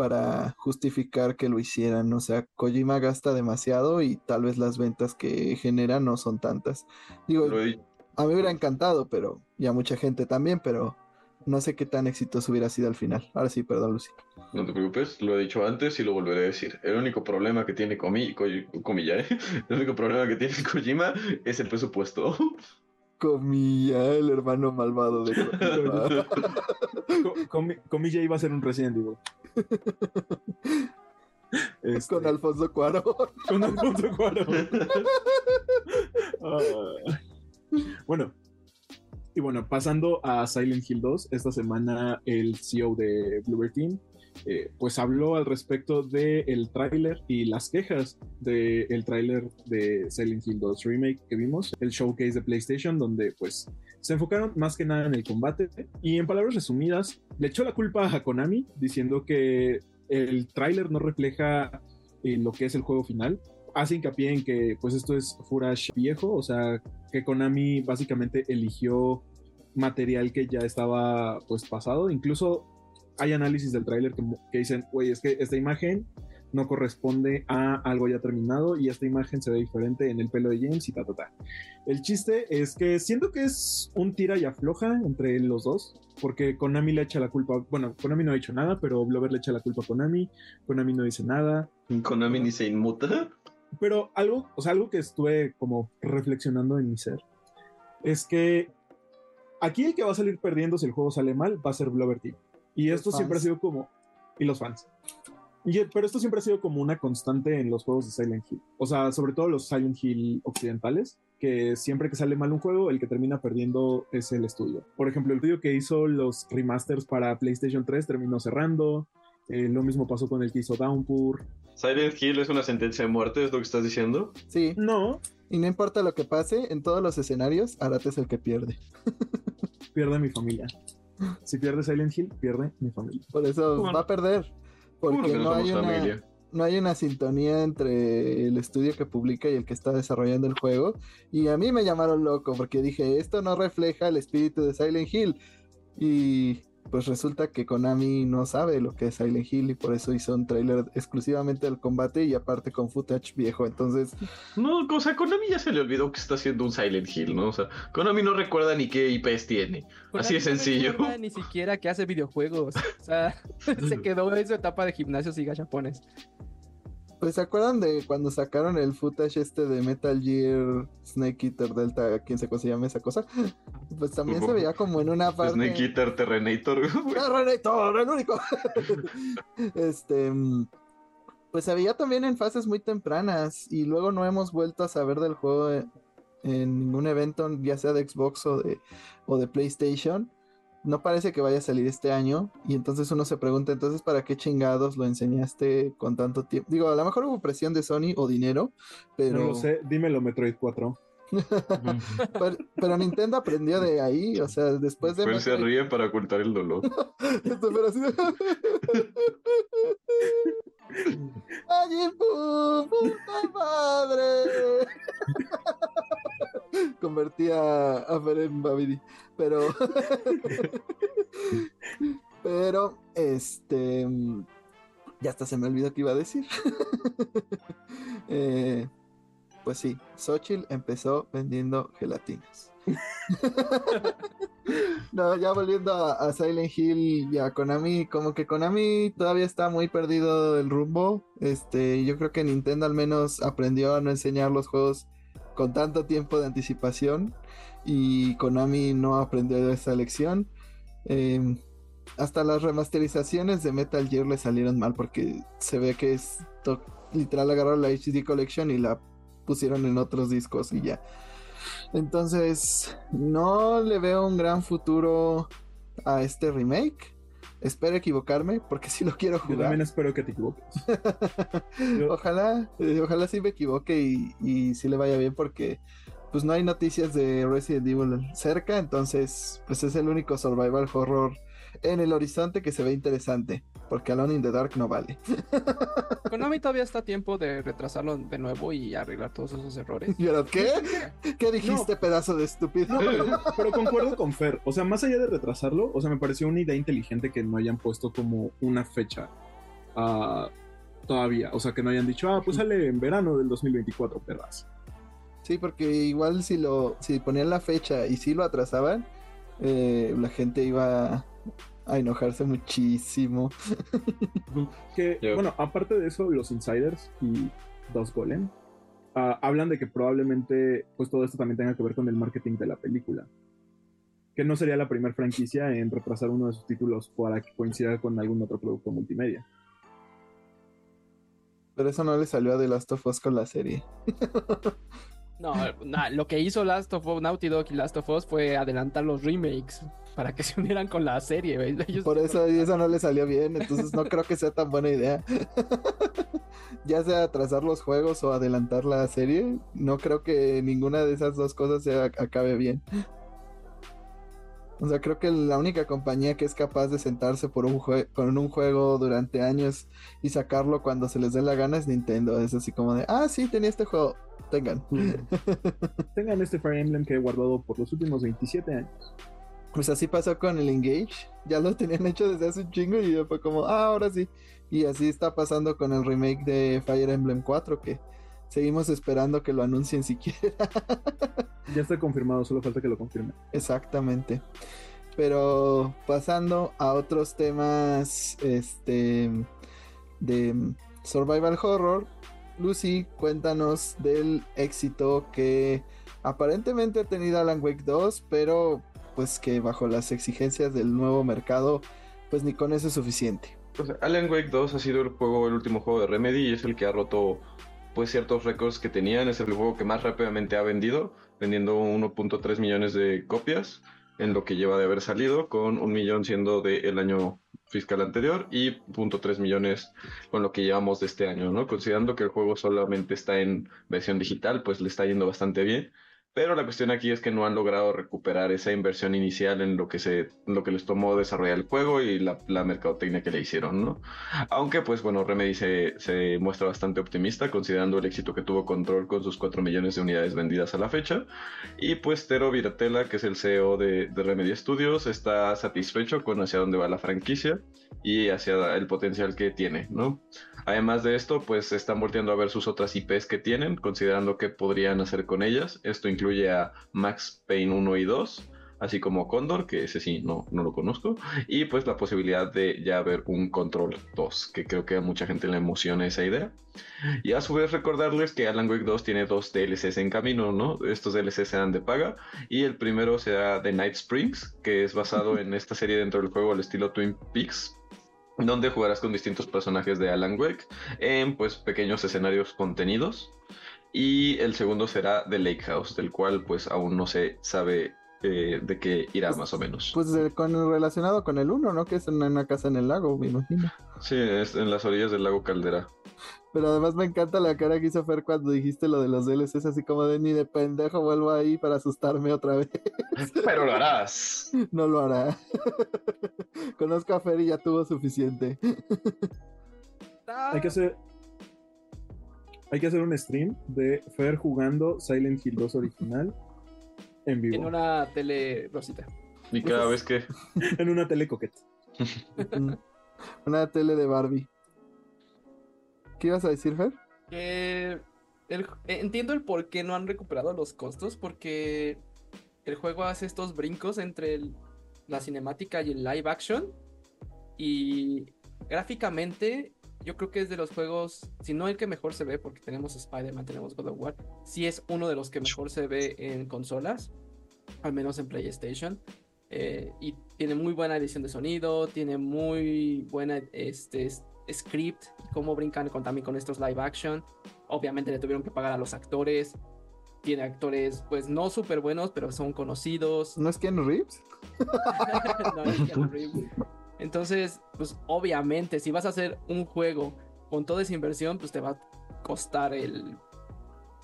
para justificar que lo hicieran. O sea, Kojima gasta demasiado y tal vez las ventas que genera no son tantas. Digo, a mí me hubiera encantado, pero y a mucha gente también, pero no sé qué tan exitoso hubiera sido al final. Ahora sí, perdón, Lucy. no te preocupes, lo he dicho antes y lo volveré a decir. El único problema que tiene Komi, Komilla, ¿eh? El único problema que tiene Kojima es el presupuesto. Comilla, el hermano malvado de Kojima. Co- Comi, Comilla iba a ser un Resident Evil. Este, Con Alfonso Cuarón. con Alfonso Cuarón. Ah. bueno. Y bueno, pasando a Silent Hill 2, esta semana el CEO de Bluebird Team eh, pues habló al respecto del tráiler y las quejas del tráiler de Silent Hill 2 Remake que vimos, el showcase de PlayStation, donde pues se enfocaron más que nada en el combate y en palabras resumidas le echó la culpa a Konami diciendo que el tráiler no refleja eh, lo que es el juego final. Hace hincapié en que pues esto es footage viejo, o sea que Konami básicamente eligió material que ya estaba pues pasado, incluso hay análisis del tráiler que, que dicen, güey, es que esta imagen no corresponde a algo ya terminado y esta imagen se ve diferente en el pelo de James y ta, ta, ta. El chiste es que siento que es un tira y afloja entre los dos, porque Konami le echa la culpa, bueno, Konami no ha hecho nada, pero Blover le echa la culpa a Konami, Konami no dice nada, Konami ni se inmuta. pero algo, o sea, algo que estuve como reflexionando en mi ser es que aquí el que va a salir perdiendo si el juego sale mal va a ser Blover Team. Y Los esto siempre ha sido como. Y los fans. Y, pero esto siempre ha sido como una constante en los juegos de Silent Hill. O sea, sobre todo los Silent Hill occidentales, que siempre que sale mal un juego, el que termina perdiendo es el estudio. Por ejemplo, el estudio que hizo los remasters para PlayStation 3 terminó cerrando. Eh, lo mismo pasó con el que hizo Downpour. Silent Hill es una sentencia de muerte, es lo que estás diciendo. Sí, No, y no importa lo que pase, en todos los escenarios, Arate es el que pierde. pierde mi familia. Si pierde Silent Hill, pierde mi familia. Por eso va a perder. ¿Cómo Porque que no no hay, una, familia? no hay una sintonía entre el estudio que publica y el que está desarrollando el juego. Y a mí me llamaron loco porque dije, esto no refleja el espíritu de Silent Hill. Y pues resulta que Konami no sabe lo que es Silent Hill y por eso hizo un trailer exclusivamente del combate y aparte con footage viejo. Entonces, No, o sea, Konami ya se le olvidó que está haciendo un Silent Hill, ¿no? O sea, Konami no recuerda ni qué IPs tiene. Así de no sencillo. recuerda Ni siquiera que hace videojuegos. O sea, se quedó en su etapa de gimnasios y gachapones. Pues ¿se acuerdan de cuando sacaron el footage este de Metal Gear Snake Eater Delta? ¿Quién se llama esa cosa? Pues también se veía como en una parte... Snake Eater Terrenator. güey. ¡Ah, Renator, el único! este. Pues se veía también en fases muy tempranas. Y luego no hemos vuelto a saber del juego en, en ningún evento, ya sea de Xbox o de, o de PlayStation. No parece que vaya a salir este año. Y entonces uno se pregunta: entonces, ¿para qué chingados lo enseñaste con tanto tiempo? Digo, a lo mejor hubo presión de Sony o dinero. Pero, No lo sé, dímelo Metroid 4. Pero, pero Nintendo aprendió de ahí. O sea, después de. Fer se ríe para ocultar el dolor. Esto, pero así de- ¡Ay, pu- puta madre! Convertí a, a Fer en Babidi. Pero. pero, este. Ya hasta se me olvidó que iba a decir. Eh, pues sí, Xochitl empezó vendiendo gelatinas. No, ya volviendo a, a Silent Hill y a Konami, como que Konami todavía está muy perdido el rumbo. Este, yo creo que Nintendo al menos aprendió a no enseñar los juegos con tanto tiempo de anticipación y Konami no aprendió de esa lección. Em, hasta las remasterizaciones de Metal Gear le salieron mal porque se ve que es literal agarraron la HD Collection y la pusieron en otros discos y ya. Entonces, no le veo un gran futuro a este remake. Espero equivocarme porque sí lo quiero Yo jugar. también espero que te equivoques. Yo- Ojalá, eh, ojalá sí me equivoque y, y sí le vaya bien porque pues no hay noticias de Resident Evil cerca, entonces pues es el único survival horror en el horizonte que se ve interesante, porque Alone in the Dark no vale. Konami todavía está a tiempo de retrasarlo de nuevo y arreglar todos esos errores. ¿Y ahora qué? ¿Qué dijiste, pedazo de estúpido? No, pero, pero concuerdo con Fer. O sea, más allá de retrasarlo, o sea, me pareció una idea inteligente que no hayan puesto como una fecha ah, todavía. O sea, que no hayan dicho, ah, pues sale en verano del 2024, perras. Sí, porque igual si lo si ponían la fecha y si lo atrasaban, eh, la gente iba a enojarse muchísimo. Que, Yo- bueno, aparte de eso, los insiders y Dos Golem ah, hablan de que probablemente pues todo esto también tenga que ver con el marketing de la película. Que no sería la primera franquicia en retrasar uno de sus títulos para que coincida con algún otro producto multimedia. Pero eso no le salió a The Last of Us con la serie. No, lo que hizo Last of Us, Naughty Dog y Last of Us fue adelantar los remakes para que se unieran con la serie. Por eso y eso no le salió bien, entonces no creo que sea tan buena idea. ya sea atrasar los juegos o adelantar la serie, no creo que ninguna de esas dos cosas se ac- acabe bien. O sea, creo que la única compañía que es capaz de sentarse por un con un juego durante años y sacarlo cuando se les dé la gana es Nintendo. Es así como de, ah, sí, tenía este juego, tengan. Tengan este Fire Emblem que he guardado por los últimos 27 años. Pues así pasó con el Engage. Ya lo tenían hecho desde hace un chingo y fue como, ah, ahora sí. Y así está pasando con el remake de Fire Emblem 4, que seguimos esperando que lo anuncien siquiera. Ya está confirmado, solo falta que lo confirmen. Exactamente. Pero pasando a otros temas este de survival horror, Lucy, cuéntanos del éxito que aparentemente ha tenido Alan Wake 2, pero pues que bajo las exigencias del nuevo mercado, pues ni con eso es suficiente. Pues, Alan Wake 2 ha sido el juego, el último juego de Remedy y es el que ha roto pues ciertos récords que tenían. Es el juego que más rápidamente ha vendido, vendiendo 1.3 millones de copias en lo que lleva de haber salido, con un millón siendo del año fiscal anterior y 0.3 millones con lo que llevamos de este año, ¿no? Considerando que el juego solamente está en versión digital, pues le está yendo bastante bien. Pero la cuestión aquí es que no han logrado recuperar esa inversión inicial en lo que se, en lo que les tomó desarrollar el juego y la, la mercadotecnia que le hicieron, ¿no? Aunque, pues bueno, Remedy se, se muestra bastante optimista considerando el éxito que tuvo Control con sus 4 millones de unidades vendidas a la fecha. Y pues Tero Viratela, que es el CEO de, de Remedy Studios, está satisfecho con hacia dónde va la franquicia y hacia el potencial que tiene, ¿no? Además de esto, pues están volteando a ver sus otras IPs que tienen, considerando qué podrían hacer con ellas. Esto incluye a Max Payne 1 y 2, así como Condor, que ese sí no, no lo conozco, y pues la posibilidad de ya ver un Control 2, que creo que a mucha gente le emociona esa idea. Y a su vez recordarles que Alan Wake 2 tiene dos DLCs en camino, ¿no? Estos DLCs serán de paga, y el primero será The Night Springs, que es basado en esta serie dentro del juego al estilo Twin Peaks, donde jugarás con distintos personajes de Alan Wake en pues pequeños escenarios contenidos. Y el segundo será The Lake House, del cual pues aún no se sabe eh, de qué irá Pues- más o menos. Pues eh, con relacionado con el 1, ¿no? Que es en una casa en el lago, me imagino. Sí, es en las orillas del lago Caldera. Pero además me encanta la cara que hizo Fer cuando dijiste lo de los DLCs, así como de ni de pendejo vuelvo ahí para asustarme otra vez. Pero lo harás. No lo hará. Conozco a Fer y ya tuvo suficiente. Hay que hacer. Hay que hacer un stream de Fer jugando Silent Hill 2 original en en vivo. una tele rosita. Y cada vez que... En una tele coqueta. Una tele de Barbie. ¿Qué ibas a decir, Fer? Eh, entiendo el por qué no han recuperado los costos, porque el juego hace estos brincos entre el- la cinemática y el live action. Y gráficamente, yo creo que es de los juegos, si no el que mejor se ve, porque tenemos Spider-Man, tenemos God of War, sí es uno de los que mejor se ve en consolas, al menos en PlayStation. Eh, y tiene muy buena edición de sonido, tiene muy buena este, script, cómo brincan con, también con estos live action. Obviamente le tuvieron que pagar a los actores. Tiene actores, pues no súper buenos, pero son conocidos. ¿No es Ken Reeves? No, es Keanu Reeves. Entonces, pues obviamente, si vas a hacer un juego con toda esa inversión, pues te va a costar el,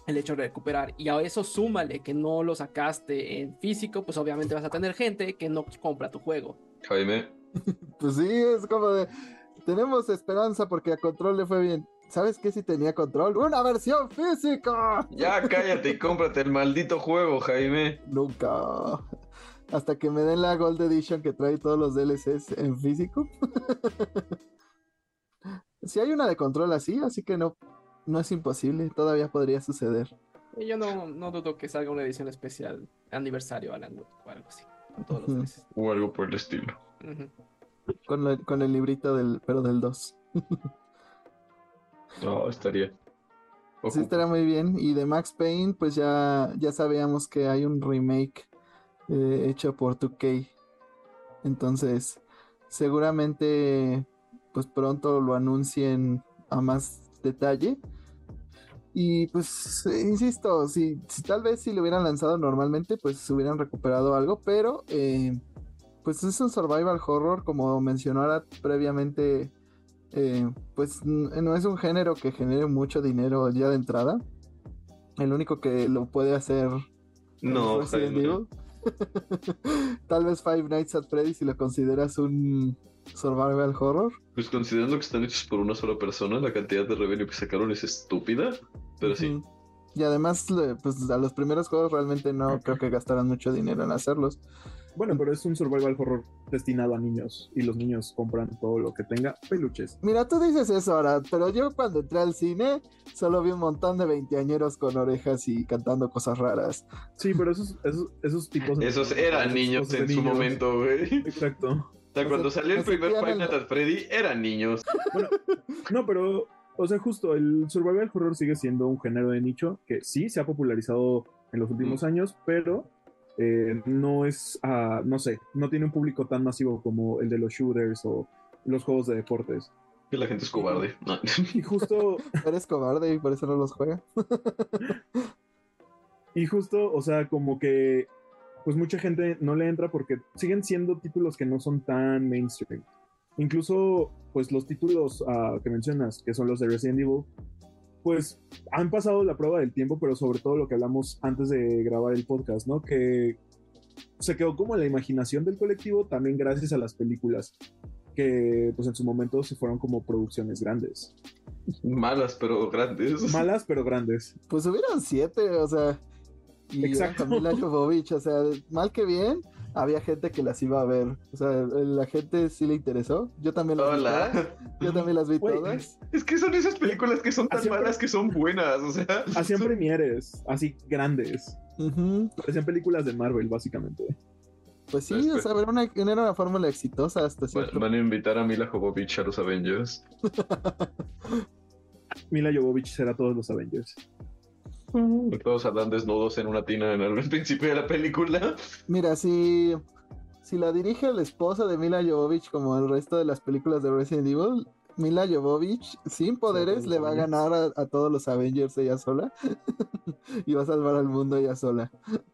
el hecho de recuperar. Y a eso súmale que no lo sacaste en físico, pues obviamente vas a tener gente que no compra tu juego. Jaime, Pues sí, es como de. Tenemos esperanza porque a Control le fue bien. ¿Sabes qué si tenía Control? ¡Una versión física! Ya cállate y cómprate el maldito juego, Jaime. Nunca. Hasta que me den la Gold Edition que trae todos los DLCs en físico. Si hay una de Control así, así que no, no es imposible. Todavía podría suceder. Yo no, no dudo que salga una edición especial aniversario Alan o algo así. Con todos los Ujú. meses. O algo por el estilo. Ujú. Con, la- con el librito del, pero del 2. No, estaría. Sí, estaría muy bien. Y de Max Payne, pues ya, ya sabíamos que hay un remake eh, hecho por 2K. Entonces, seguramente, pues pronto lo anuncien a más detalle. Y pues, eh, insisto, si, si tal vez si lo hubieran lanzado normalmente, pues se hubieran recuperado algo, pero eh, pues es un survival horror, como mencionara previamente, eh, pues no es un género que genere mucho dinero ya de entrada. El único que lo puede hacer No, Resident. Evil. Tal vez Five Nights at Freddy's si lo consideras un survival horror. Pues considerando que están hechos por una sola persona, la cantidad de revenue que sacaron es estúpida. Pero sí. Y además, pues a los primeros juegos realmente no creo que gastaran mucho dinero en hacerlos. Bueno, pero es un survival horror destinado a niños y los niños compran todo lo que tenga peluches. Mira, tú dices eso ahora, pero yo cuando entré al cine solo vi un montón de veinteañeros con orejas y cantando cosas raras. Sí, pero esos, esos, esos tipos. Esos eran niños en su momento, güey. Exacto. O sea, O cuando sea, salió el primer Five el- Nights at Freddy, eran niños. No, pero, o sea, justo el survival horror sigue siendo un género de nicho que sí se ha popularizado en los últimos años, pero eh, no es, ah, no sé, no tiene un público tan masivo como el de los shooters o los juegos de deportes. Que la gente es cobarde. No. Y justo, Eres cobarde y por eso no los juega. y justo, o sea, como que, pues mucha gente no le entra porque siguen siendo títulos que no son tan mainstream. Incluso, pues los títulos ah, que mencionas, que son los de Resident Evil, pues han pasado la prueba del tiempo, pero sobre todo lo que hablamos antes de grabar el podcast, ¿no? Que se quedó como en la imaginación del colectivo también gracias a las películas que pues en su momento se fueron como producciones grandes. Malas, pero grandes. Malas pero grandes. Pues hubieron siete, o sea. Y Exacto. Camila Jovovich, o sea, mal que bien, había gente que las iba a ver. O sea, la gente sí le interesó. Yo también las vi todas. Hola. Yo también las vi todas. Es que son esas películas que son tan Hacían malas que son buenas, o sea. Hacían son- premieres así grandes. Hacían películas de Marvel, básicamente. Pues sí, Pues, o sea, era una, era una fórmula exitosa hasta Van, cierto van a invitar a Mila Jovovich a los Avengers. Mila Jovovich será todos los Avengers. Y Todos andan desnudos en una tina en el principio de la película. Mira, si, si la dirige el esposo de Mila Jovovich como el resto de las películas de Resident Evil, Mila Jovovich sin poderes le va a ganar a, a todos los Avengers ella sola y va a salvar al mundo ella sola.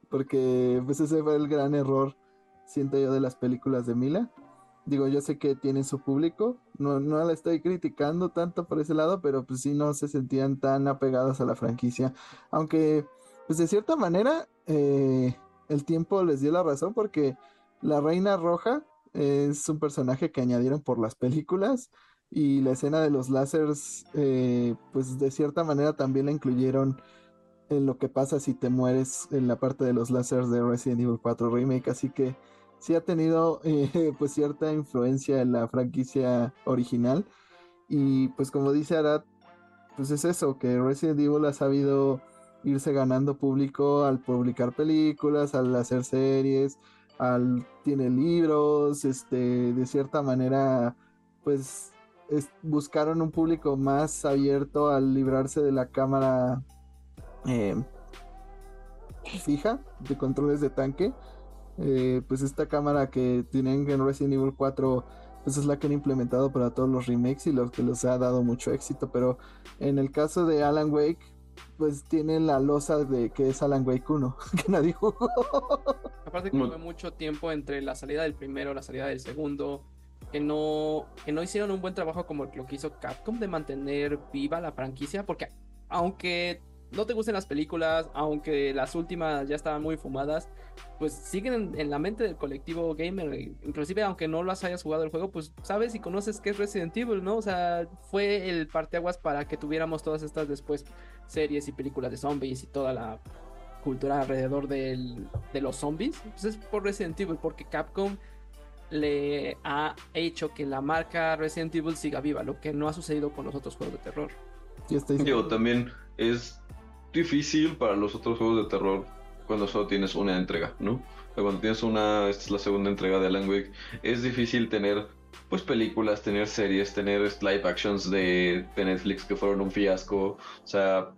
Porque pues ese fue el gran error, siento yo, de las películas de Mila. Digo, yo sé que tienen su público, no, no la estoy criticando tanto por ese lado, pero pues sí no se sentían tan apegadas a la franquicia. Aunque, pues de cierta manera, eh, el tiempo les dio la razón porque la Reina Roja es un personaje que añadieron por las películas y la escena de los láseres, eh, pues de cierta manera también la incluyeron en lo que pasa si te mueres en la parte de los láseres de Resident Evil 4 Remake, así que sí ha tenido eh, pues cierta influencia en la franquicia original y pues como dice Arad, pues es eso, que Resident Evil ha sabido irse ganando público al publicar películas, al hacer series, al tiene libros, este, de cierta manera, pues es- buscaron un público más abierto al librarse de la cámara eh, fija de controles de tanque. Eh, pues esta cámara que tienen en Resident Evil 4 pues es la que han implementado para todos los remakes y lo que les ha dado mucho éxito pero en el caso de Alan Wake pues tiene la losa de que es Alan Wake 1 que nadie jugó. Aparte que fue mucho tiempo entre la salida del primero, la salida del segundo, que no, que no hicieron un buen trabajo como lo que hizo Capcom de mantener viva la franquicia, porque aunque no te gusten las películas, aunque las últimas ya estaban muy fumadas, pues siguen en, la mente del colectivo gamer. Inclusive aunque no las hayas jugado el juego, pues sabes y conoces que es Resident Evil, ¿no? O sea, fue el parteaguas para que tuviéramos todas estas después series y películas de zombies y toda la cultura alrededor de los zombies. Pues es por Resident Evil, porque Capcom le ha hecho que la marca Resident Evil siga viva, lo que no ha sucedido con los otros juegos de terror. Yo también es difícil para los otros juegos de terror cuando solo tienes una entrega, ¿no? Cuando tienes una, esta es la segunda entrega de Alan es difícil tener pues películas, tener series, tener live actions de, de Netflix que fueron un fiasco, o sea,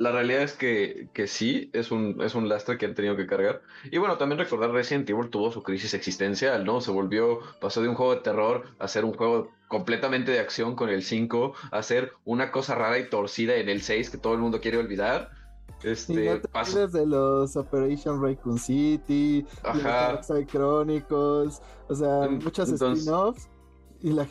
la realidad es que, que, sí, es un, es un lastre que han tenido que cargar. Y bueno, también recordar Resident Evil tuvo su crisis existencial, ¿no? Se volvió, pasó de un juego de terror a ser un juego completamente de acción con el 5, a ser una cosa rara y torcida en el 6 que todo el mundo quiere olvidar. Este, y de los Operation Raccoon City, Ajá. los Chronicles, o sea, muchas spin-offs. Y la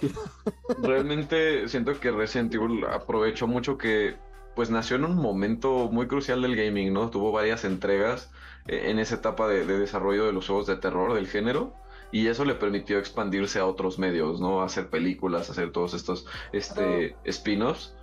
Realmente siento que Resident Evil aprovechó mucho que pues nació en un momento muy crucial del gaming, ¿no? Tuvo varias entregas eh, en esa etapa de, desarrollo de los juegos de terror del género y eso le permitió expandirse a otros medios, ¿no? Hacer películas, hacer todos estos este, spin-offs.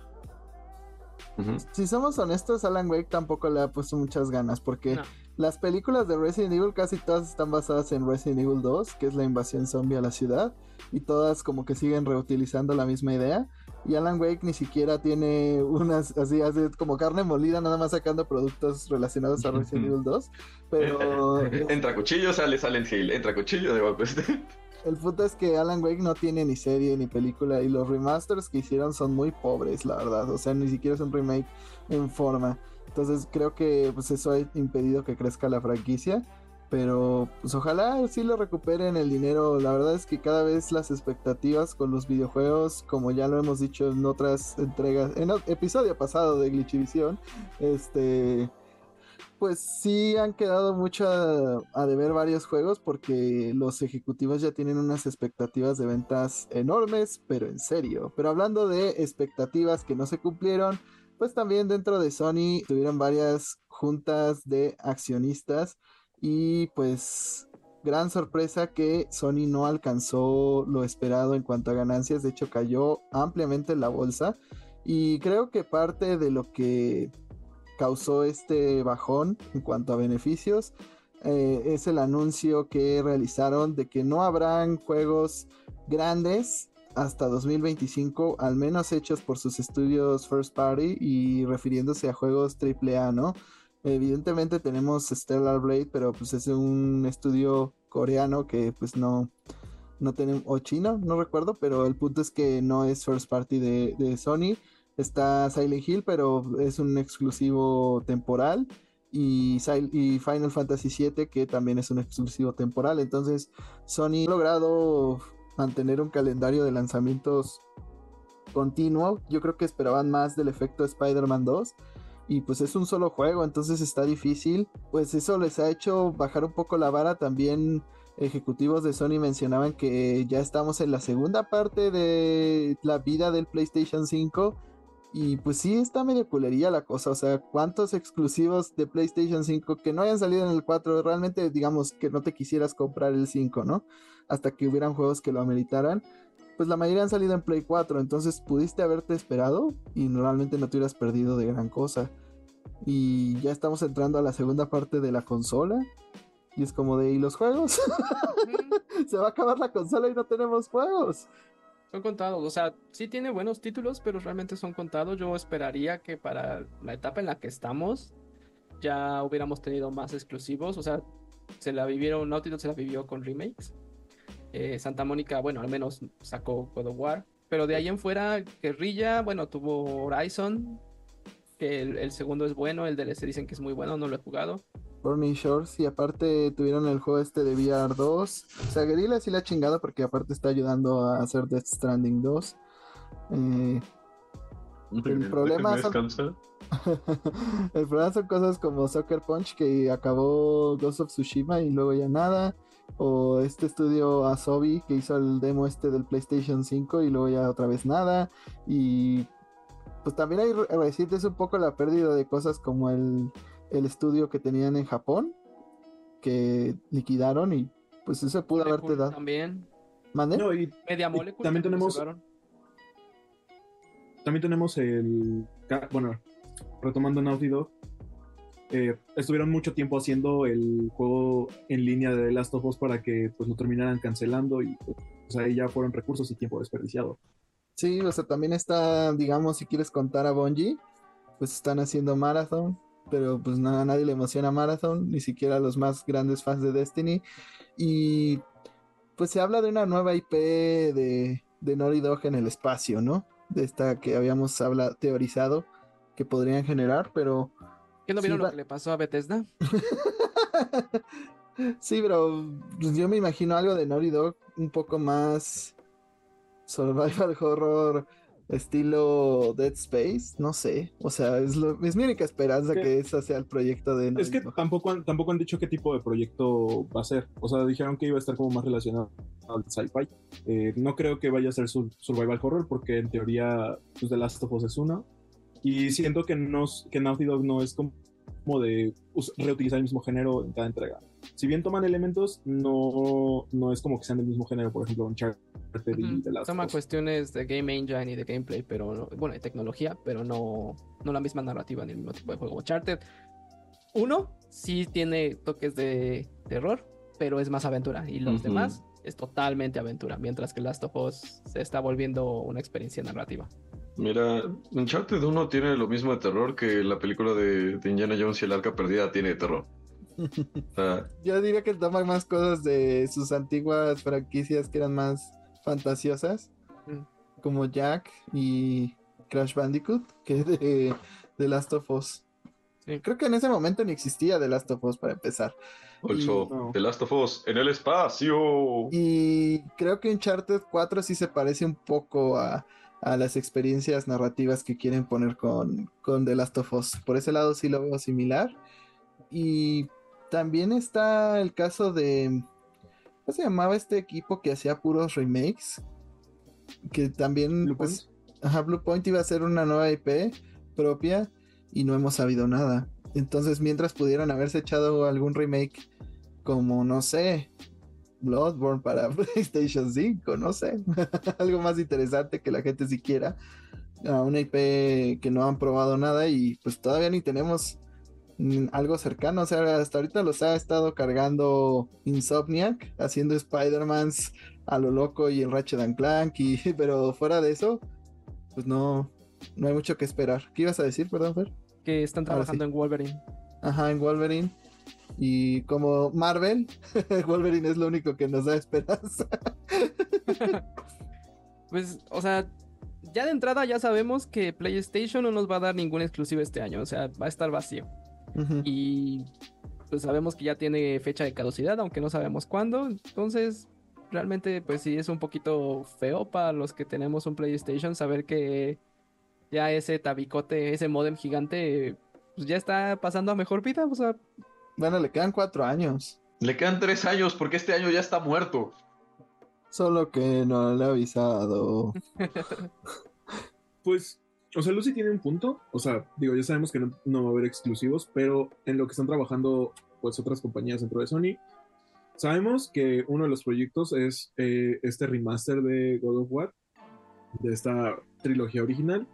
Si somos honestos, Alan Wake tampoco le ha puesto muchas ganas porque las películas de Resident Evil casi todas están basadas en Resident Evil 2, que es la invasión zombie a la ciudad, y todas como que siguen reutilizando la misma idea. Y Alan Wake ni siquiera tiene unas así, así como carne molida, nada más sacando productos relacionados a Resident Evil 2. Pero. Entra cuchillo, sale Silent Hill. Entra cuchillo de golpe. El punto es que Alan Wake no tiene ni serie ni película y los remasters que hicieron son muy pobres, la verdad. O sea, ni siquiera es un remake en forma. Entonces creo que pues, eso ha impedido que crezca la franquicia. Pero pues ojalá sí lo recuperen el dinero. La verdad es que cada vez las expectativas con los videojuegos, como ya lo hemos dicho en otras entregas, en el episodio pasado de Glitchivisión, este pues sí han quedado mucho a, deber varios juegos porque los ejecutivos ya tienen unas expectativas de ventas enormes, pero en serio. Pero hablando de expectativas que no se cumplieron, pues también dentro de Sony tuvieron varias juntas de accionistas y pues gran sorpresa que Sony no alcanzó lo esperado en cuanto a ganancias, de hecho cayó ampliamente en la bolsa y creo que parte de lo que causó este bajón en cuanto a beneficios eh, es el anuncio que realizaron de que no habrán juegos grandes hasta 2025, al menos hechos por sus estudios first party y refiriéndose a juegos AAA, ¿no? Evidentemente tenemos Stellar Blade, pero pues es un estudio coreano que pues no, no tenemos, o chino, no recuerdo, pero el punto es que no es first party de, Sony. Está Silent Hill, pero es un exclusivo temporal. Y, y, Final Fantasy VII, que también es un exclusivo temporal. Entonces, Sony ha logrado mantener un calendario de lanzamientos continuo. Yo creo que esperaban más del efecto Spider-Man 2 y pues es un solo juego, entonces está difícil. Pues eso les ha hecho bajar un poco la vara. También ejecutivos de Sony mencionaban que ya estamos en la segunda parte de la vida del PlayStation 5. Y pues sí, está medio culería la cosa. O sea, ¿cuántos exclusivos de PlayStation 5 que no hayan salido en el 4? Realmente, digamos que no te quisieras comprar el 5, ¿no? Hasta que hubieran juegos que lo ameritaran pues la mayoría han salido en Play 4, entonces pudiste haberte esperado y normalmente no te hubieras perdido de gran cosa. Y ya estamos entrando a la segunda parte de la consola. Y es como de, ¿y los juegos? Se va a acabar la consola y no tenemos juegos. Son contados, o sea, sí tiene buenos títulos, pero realmente son contados. Yo esperaría que para la etapa en la que estamos ya hubiéramos tenido más exclusivos. O sea, se la vivieron, Naughty Dog se la vivió con remakes. Eh, Santa Mónica, bueno, al menos sacó God of War. Pero de ahí en fuera, Guerrilla, bueno, tuvo Horizon, que el, segundo es bueno, el DLC dicen que es muy bueno, no lo he jugado. Burning Shores y aparte tuvieron el juego este de VR 2. O sea, Guerrilla sí la ha chingado porque aparte está ayudando a hacer Death Stranding 2. Eh, el problema son... el problema son cosas como Soccer Punch que acabó Ghost of Tsushima y luego ya nada o este estudio Asobi que hizo el demo este del PlayStation 5 y luego ya otra vez nada y pues también hay recientes un poco la pérdida de cosas como el, el estudio que tenían en Japón, que liquidaron y pues eso pudo haberte dado. También. ¿Mande? No, y Media Y también tenemos- también tenemos el. Bueno, retomando Naughty Dog. Eh, estuvieron mucho tiempo haciendo el juego en línea de The Last of Us para que pues lo terminaran cancelando y pues ahí ya fueron recursos y tiempo desperdiciado. Sí, o sea, también está, digamos, si quieres contar a Bungie, pues están haciendo Marathon, pero pues nada, nadie le emociona Marathon, ni siquiera a los más grandes fans de Destiny. Y pues se habla de una nueva IP de, de Naughty Dog en el espacio, ¿no? De esta que habíamos habla, teorizado que podrían generar, pero ¿Qué no vieron lo que le pasó a Bethesda? sí, pero pues, yo me imagino algo de Naughty Dog un poco más survival horror estilo Dead Space, no sé, o sea, es, lo- es mi única esperanza ¿Qué? que ese sea el proyecto de Naughty Es que Dog. tampoco han, tampoco han dicho qué tipo de proyecto va a ser. O sea, dijeron que iba a estar como más relacionado al sci-fi. Eh, no creo que vaya a ser sur- survival horror porque en teoría pues, The Last of Us es una. Y siento que, no, que Naughty Dog no es como de reutilizar el mismo género en cada entrega. Si bien toman elementos, no, no es como que sean del mismo género, por ejemplo, Uncharted y Ujú. The Last Toma of Us. cuestiones de game engine y de gameplay, pero no- bueno, de tecnología, pero no, no la misma narrativa ni el mismo tipo de juego. Uncharted uno sí tiene toques de terror, pero es más aventura. Y los Ujú. demás es totalmente aventura, mientras que Last of Us se está volviendo una experiencia narrativa. Mira, Uncharted 1 tiene lo mismo de terror que la película de, de Indiana Jones y el Arca Perdida tiene de terror. Sea, Yo diría que toma más cosas de sus antiguas franquicias que eran más fantasiosas, Mm. como Jack y Crash Bandicoot, que de, de Last of Us. Sí. Creo que en ese momento ni existía The Last of Us para empezar. also, no. The Last of Us en el espacio. Y creo que Uncharted 4 sí se parece un poco a, a las experiencias narrativas que quieren poner con, con The Last of Us. Por ese lado sí lo veo similar. Y también está el caso de... ¿Cómo se llamaba este equipo que hacía puros remakes? Que también... Blue pues, ajá, Blue Point iba a ser una nueva IP propia y no hemos sabido nada. Entonces, mientras pudieron haberse echado algún remake como, no sé, Bloodborne para PlayStation 5, no sé, algo más interesante que la gente siquiera, a una IP que no han probado nada y pues todavía ni tenemos algo cercano, o sea, hasta ahorita los ha estado cargando Insomniac, haciendo Spider-Mans a lo loco y el Ratchet and Clank, y, pero fuera de eso, pues no, no hay mucho que esperar. ¿Qué ibas a decir, perdón, Fer? Que están trabajando en Wolverine. Ajá, en Wolverine. Y como Marvel, Wolverine es lo único que nos da esperanza. Pues, o sea, ya de entrada ya sabemos que PlayStation no nos va a dar ningún exclusivo este año, o sea, va a estar vacío. Y pues sabemos que ya tiene fecha de caducidad, aunque no sabemos cuándo. Entonces, realmente, pues sí es un poquito feo para los que tenemos un PlayStation saber que ya ese tabicote, ese modem gigante, pues ya está pasando a mejor vida. O sea, Bueno, le quedan cuatro años. Le quedan tres años porque este año ya está muerto. Solo que no le he avisado. Pues, o sea, Lucy tiene un punto. O sea, digo, ya sabemos que no, no va a haber exclusivos, pero en lo que están trabajando, pues, otras compañías dentro de Sony, sabemos que uno de los proyectos es eh, este remaster de God of War, de esta trilogía original.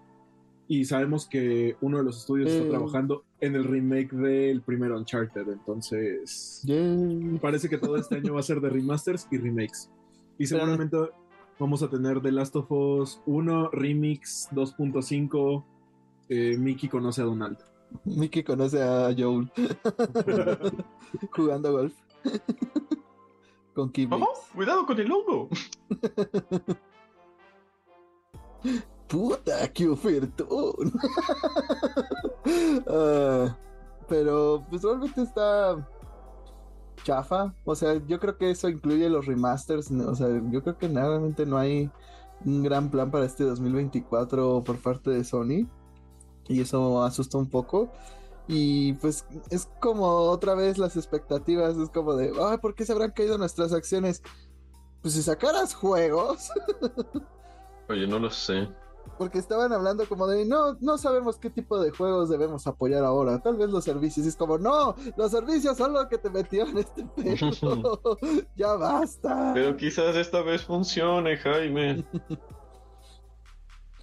Y sabemos que uno de los estudios Eh. está trabajando en el remake del primer Uncharted. Entonces, Yay. parece que todo este año va a ser de remasters y remakes. Y seguramente vamos a tener The Last of Us 1, Remix 2.5. eh, Mickey conoce a Donald. Mickey conoce a Joel jugando golf. Con Keyblades. ¡Oh! ¡Cuidado con el hongo! Puta, qué ofertón. Ah, pero pues realmente está chafa. O sea, yo creo que eso incluye los remasters. O sea, yo creo que realmente no hay un gran plan para este 2024 por parte de Sony. Y eso asusta un poco. Y pues es como otra vez las expectativas. Es como de, ay, ¿por qué se habrán caído nuestras acciones? Pues si sacaras juegos. Oye, no lo sé. Porque estaban hablando como de no, no sabemos qué tipo de juegos debemos apoyar ahora. Tal vez los servicios. Y es como, no, los servicios son lo que te metió en este pedo. ya basta. Pero quizás esta vez funcione, Jaime.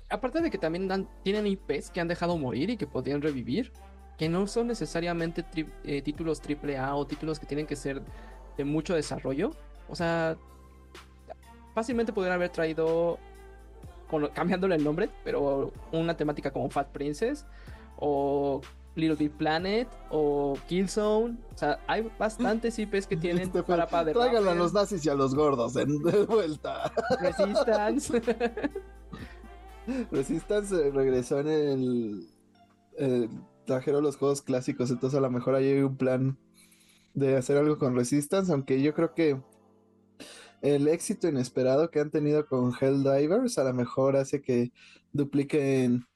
Aparte de que también dan- tienen IPs que han dejado morir y que podrían revivir, que no son necesariamente tri- eh, títulos AAA o títulos que tienen que ser de mucho desarrollo. O sea, fácilmente podrían haber traído, con- cambiándole el nombre, pero una temática como Fat Princess o Little Big Planet o Killzone. O sea, hay bastantes IPs que tienen Este, para para Tráiganlo a los nazis y a los gordos en- de vuelta. Resistance. Resistance eh, regresó en el. eh, trajeron los juegos clásicos, entonces a lo mejor ahí hay un plan de hacer algo con Resistance, aunque yo creo que el éxito inesperado que han tenido con Helldivers a lo mejor hace que dupliquen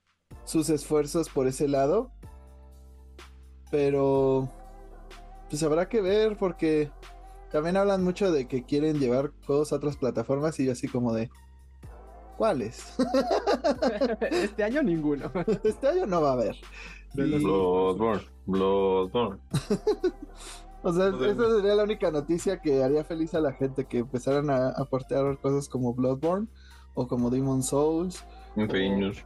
sus esfuerzos por ese lado. Pero pues habrá que ver porque también hablan mucho de que quieren llevar juegos a otras plataformas y yo así como de ¿cuáles? este año ninguno. este año no va a haber. Y- Bloodborne, Bloodborne. O sea, esa sería la única noticia que haría feliz a la gente que empezaran a aportar cosas como Bloodborne o como Demon Souls, Infamous.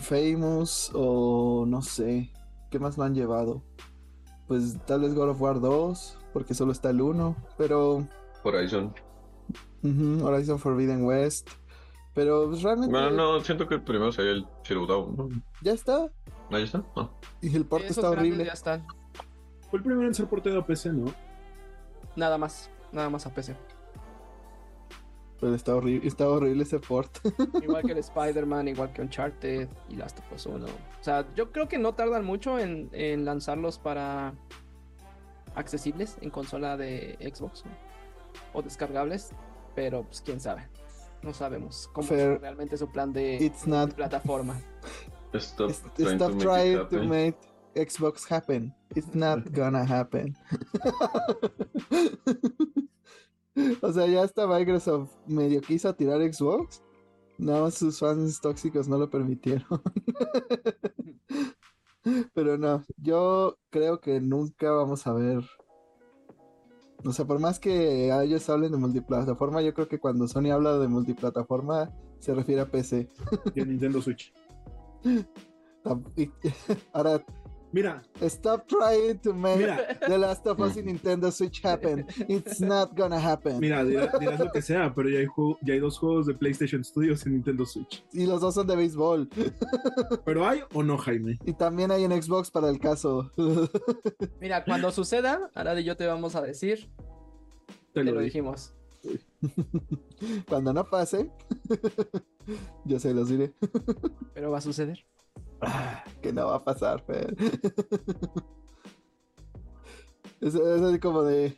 Famous o no sé, ¿qué más me han llevado? Pues tal vez God of War 2, porque solo está el 1, pero Horizon. Horizon Forbidden West, pero pues, realmente Bueno, no, siento que primero sería el Zero Dawn, ¿no? ya está ¿Ahí está? Y el port Esos está horrible. Ya están. Fue el primero en ser portado a PC, ¿no? Nada más. Nada más a PC. Pero está horrible, está horrible ese port. Igual que el Spider-Man, igual que Uncharted y Last of Us 1. O sea, yo creo que no tardan mucho en, en lanzarlos para accesibles en consola de Xbox ¿no? o descargables, pero pues quién sabe. No sabemos cómo es realmente su plan de, It's de not plataforma. Stop, Stop to make trying it to make Xbox happen. It's not gonna happen. o sea, ya hasta Microsoft medio quiso tirar Xbox. Nada más sus fans tóxicos no lo permitieron. Pero no, yo creo que nunca vamos a ver. O sea, por más que ellos hablen de multiplataforma, yo creo que cuando Sony habla de multiplataforma se refiere a PC. Y el Nintendo Switch. Ahora, Mira, Stop trying to make Mira. The Last of Us y Nintendo Switch happen. It's not gonna happen. mira, dirá- dirás lo que sea, pero ya hay, ya hay dos juegos de PlayStation Studios en Nintendo Switch. Y los dos son de béisbol. ¿Pero hay o no, Jaime? Y también hay en Xbox para el caso. Mira, cuando suceda, Arad y yo te vamos a decir, Te te lo dijimos. Cuando no pase, yo se los diré. Pero va a suceder. Que no va a pasar, Fer. Es, es así como de.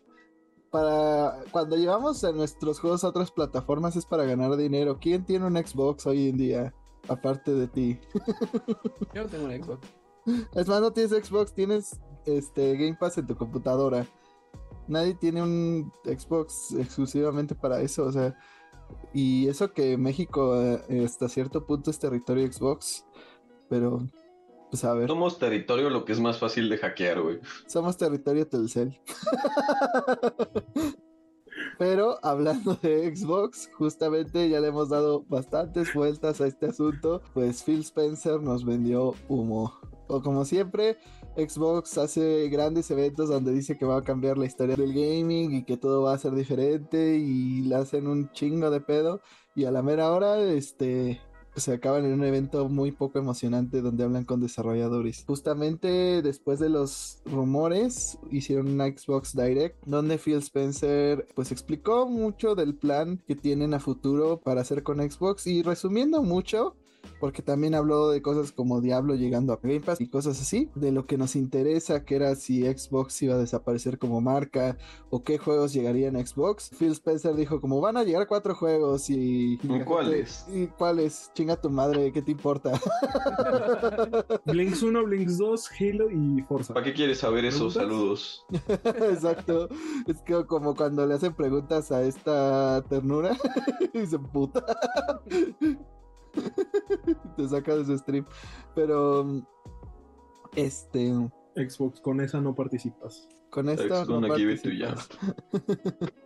Para. Cuando llevamos a nuestros juegos a otras plataformas es para ganar dinero. ¿Quién tiene un Xbox hoy en día? Aparte de ti. Yo no tengo un Xbox. Es más, no tienes Xbox, tienes este Game Pass en tu computadora. Nadie tiene un Xbox exclusivamente para eso, o sea. Y eso que México eh, hasta cierto punto es territorio Xbox. Pero, pues a ver, Somos territorio lo que es más fácil de hackear, güey. somos territorio Telcel. Pero hablando de Xbox, justamente ya le hemos dado bastantes vueltas a este asunto, pues Phil Spencer nos vendió humo. O como siempre, Xbox hace grandes eventos donde dice que va a cambiar la historia del gaming y que todo va a ser diferente y le hacen un chingo de pedo y a la mera hora, este, se acaban en un evento muy poco emocionante donde hablan con desarrolladores. Justamente después de los rumores hicieron una Xbox Direct donde Phil Spencer pues explicó mucho del plan que tienen a futuro para hacer con Xbox y resumiendo mucho porque también habló de cosas como Diablo llegando a Game Pass y cosas así, de lo que nos interesa, que era si Xbox iba a desaparecer como marca o qué juegos llegarían a Xbox. Phil Spencer dijo como van a llegar cuatro juegos y... ¿Y cuáles? ¿Y cuáles? Chinga tu madre, ¿qué te importa? Blinks 1, Blinks 2, Halo y Forza. ¿Para qué quieres saber esos ¿Preguntas? saludos? Exacto. Es que como cuando le hacen preguntas a esta ternura y se puta. Te saca de su stream. Pero. Este. Xbox, con esa no participas. Con esto. Xbox no participas.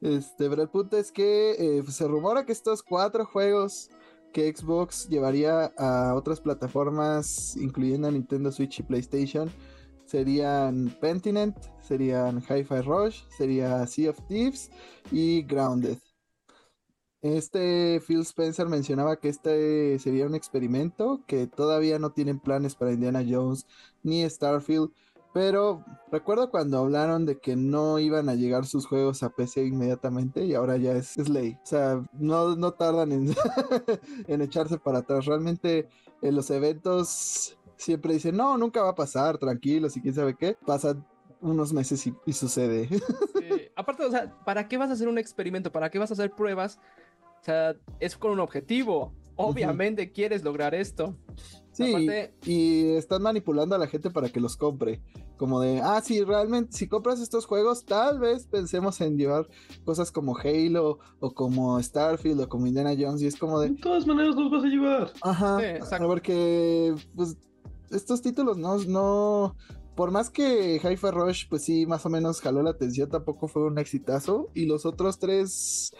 Este, pero el punto es que eh, se rumora que estos cuatro juegos que Xbox llevaría a otras plataformas, incluyendo a Nintendo Switch y PlayStation, serían Pentiment, serían Hi-Fi Rush, sería Sea of Thieves y Grounded. Este Phil Spencer mencionaba que este sería un experimento, que todavía no tienen planes para Indiana Jones ni Starfield, pero recuerdo cuando hablaron de que no iban a llegar sus juegos a PC inmediatamente y ahora ya es, es ley. O sea, no, no tardan en, en echarse para atrás. Realmente en los eventos siempre dicen, no, nunca va a pasar, tranquilos y quién sabe qué. Pasan unos meses y, sucede. Eh, aparte, o sea, ¿para qué vas a hacer un experimento? ¿Para qué vas a hacer pruebas? O sea, es con un objetivo. Obviamente quieres lograr esto. Sí, Aparte- y están manipulando a la gente para que los compre. Como de, ah, sí, realmente, si compras estos juegos, tal vez pensemos en llevar cosas como Halo o como Starfield o como Indiana Jones. Y es como de, De todas maneras los vas a llevar. ajá, Sí, exacto. porque pues estos títulos no, no, por más que Hi-Fi Rush, pues sí, más o menos jaló la atención, tampoco fue un exitazo. Y los otros tres.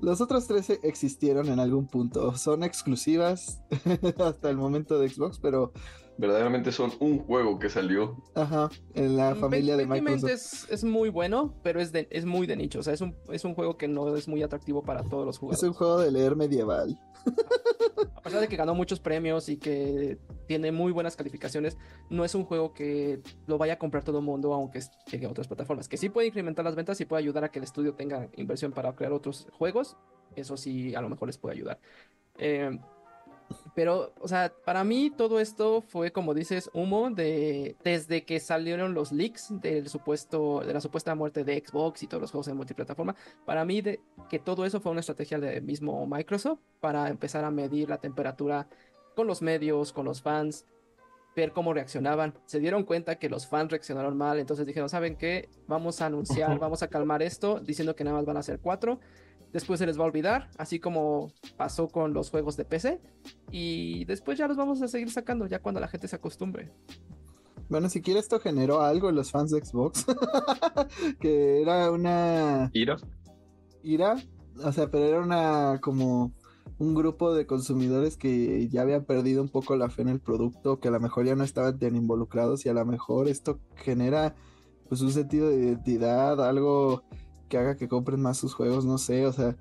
Los otros tres existieron en algún punto. Son exclusivas hasta el momento de Xbox, pero Verdaderamente son un juego que salió. ajá, en la Mm, familia de Microsoft. es, es muy bueno, pero es, de, es muy de nicho. O sea, es un, es un juego que no es muy atractivo para todos los Es jugadores. un juego de leer medieval. A pesar de que ganó muchos premios y que tiene muy buenas calificaciones, no es un juego que lo vaya a comprar todo el mundo, aunque es- llegue a otras plataformas. Que sí puede incrementar las ventas y puede ayudar a que el estudio tenga inversión para crear otros juegos. Eso sí, a lo mejor les puede ayudar. Eh, pero, o sea, para mí todo esto fue, como dices, humo de desde que salieron los leaks del supuesto, de la supuesta muerte de Xbox y todos los juegos en multiplataforma. Para mí, de, que todo eso fue una estrategia del mismo Microsoft para empezar a medir la temperatura con los medios, con los fans, ver cómo reaccionaban. Se dieron cuenta que los fans reaccionaron mal, entonces dijeron, ¿saben qué? Vamos a anunciar, vamos a calmar esto, diciendo que nada más van a ser cuatro. Después se les va a olvidar, así como pasó con los juegos de PC. Y después ya los vamos a seguir sacando, ya cuando la gente se acostumbre. Bueno, si quiere esto generó algo en los fans de Xbox. que era una Ira. ira. O sea, pero era una como un grupo de consumidores que ya habían perdido un poco la fe en el producto, que a lo mejor ya no estaban tan involucrados y a lo mejor esto genera pues un sentido de identidad, algo que haga que compren más sus juegos, no sé, o sea,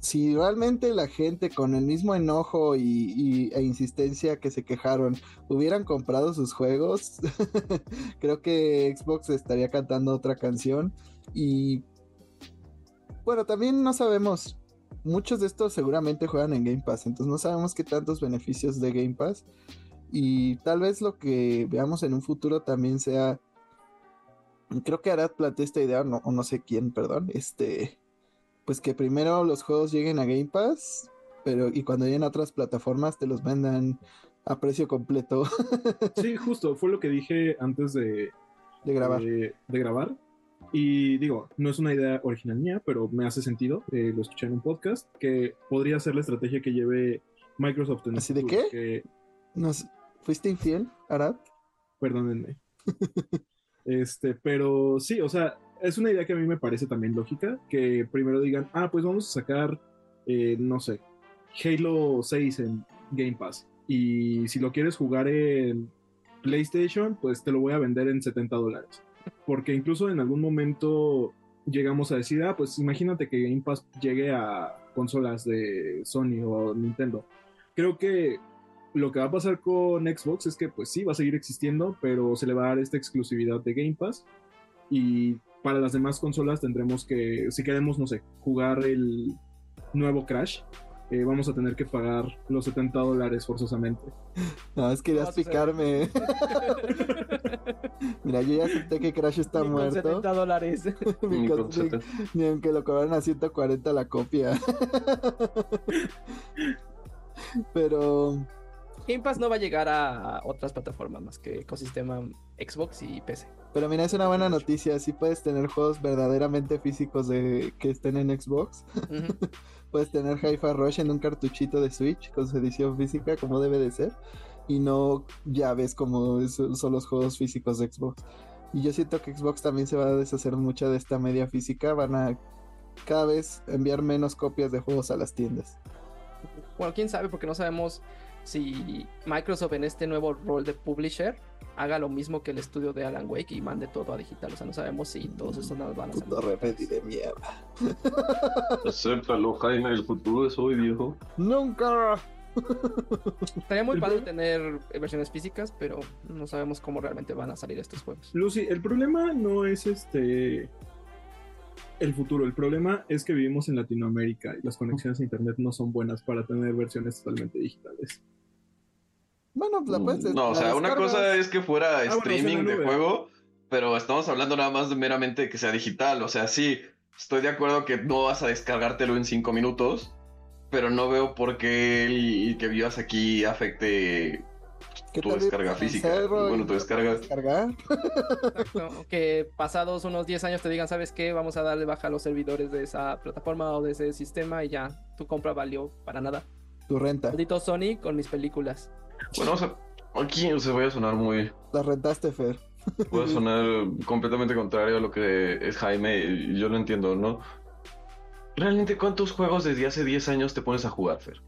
si realmente la gente con el mismo enojo y, e insistencia que se quejaron hubieran comprado sus juegos, creo que Xbox estaría cantando otra canción y bueno, también no sabemos. Muchos de estos seguramente juegan en Game Pass, entonces no sabemos qué tantos beneficios de Game Pass. Y tal vez lo que veamos en un futuro también sea. Creo que Arad planteó esta idea, no, o no sé quién, perdón. Este. Pues que primero los juegos lleguen a Game Pass, pero y cuando lleguen a otras plataformas te los vendan a precio completo Sí, justo, fue lo que dije antes de, de grabar. de, de grabar. Y digo, no es una idea original mía, pero me hace sentido. eh, lo escuché en un podcast que podría ser la estrategia que lleve Microsoft en el ¿Así de futuro, qué? que- Nos- ¿Fuiste infiel, Arad? perdónenme. este, pero sí, o sea, es una idea que a mí me parece también lógica, que primero digan, ah, pues vamos a sacar, eh, no sé, Halo 6 en Game Pass. Y si lo quieres jugar en PlayStation, pues te lo voy a vender en 70 dólares. Porque incluso en algún momento llegamos a decir, ah, pues imagínate que Game Pass llegue a consolas de Sony o Nintendo. Creo que lo que va a pasar con Xbox es que pues sí, va a seguir existiendo, pero se le va a dar esta exclusividad de Game Pass. Y para las demás consolas tendremos que, si queremos, no sé, jugar el nuevo Crash, eh, vamos a tener que pagar los 70 dólares forzosamente. No, es que querías suceder. picarme. Mira, yo ya acepté que Crash está Ni con muerto. 70 dólares. Ni Ni con- con ni- 70. ni aunque lo cobraran a 140 la copia. Pero Game Pass no va a llegar a otras plataformas más que ecosistema Xbox y PC. Pero mira, es una buena noticia. Si puedes tener juegos verdaderamente físicos de que estén en Xbox. Puedes tener Hi-Fi Rush en un cartuchito de Switch con su edición física, como debe de ser. Y no llaves como es- son los juegos físicos de Xbox. Y yo siento que Xbox también se va a deshacer mucho de esta media física. Van a cada vez enviar menos copias de juegos a las tiendas. Bueno, quién sabe, porque no sabemos si Microsoft en este nuevo rol de publisher haga lo mismo que el estudio de Alan Wake y mande todo a digital. O sea, no sabemos si todos esos no van a ser. Remedy de mierda. Acéptalo, Jaime, el futuro es hoy, viejo. ¡Nunca! Estaría muy padre tener versiones físicas, pero no sabemos cómo realmente van a salir estos juegos. Lucy, el problema no es este el futuro, el problema es que vivimos en Latinoamérica y las conexiones a internet no son buenas para tener versiones totalmente digitales. Bueno, la puedes. Mm, No, o sea, una cosa es que fuera bueno, streaming de juego, pero estamos hablando nada más de meramente que sea digital. O sea, sí, estoy de acuerdo que no vas a descargártelo en cinco minutos, pero no veo por qué el que vivas aquí afecte ¿Qué tu descarga física? cerro Bueno, tu descarga-? Exacto. que pasados unos 10 años te digan, ¿sabes qué? Vamos a darle baja a los servidores de esa plataforma o de ese sistema y ya tu compra valió para nada. Tu renta. Maldito Sony con mis películas. Bueno, o sea, aquí o sea, voy a sonar muy. La rentaste, Fer. Voy a sonar completamente contrario a lo que es Jaime, y yo lo entiendo, ¿no? Realmente, ¿cuántos juegos desde hace 10 años te pones a jugar, Fer?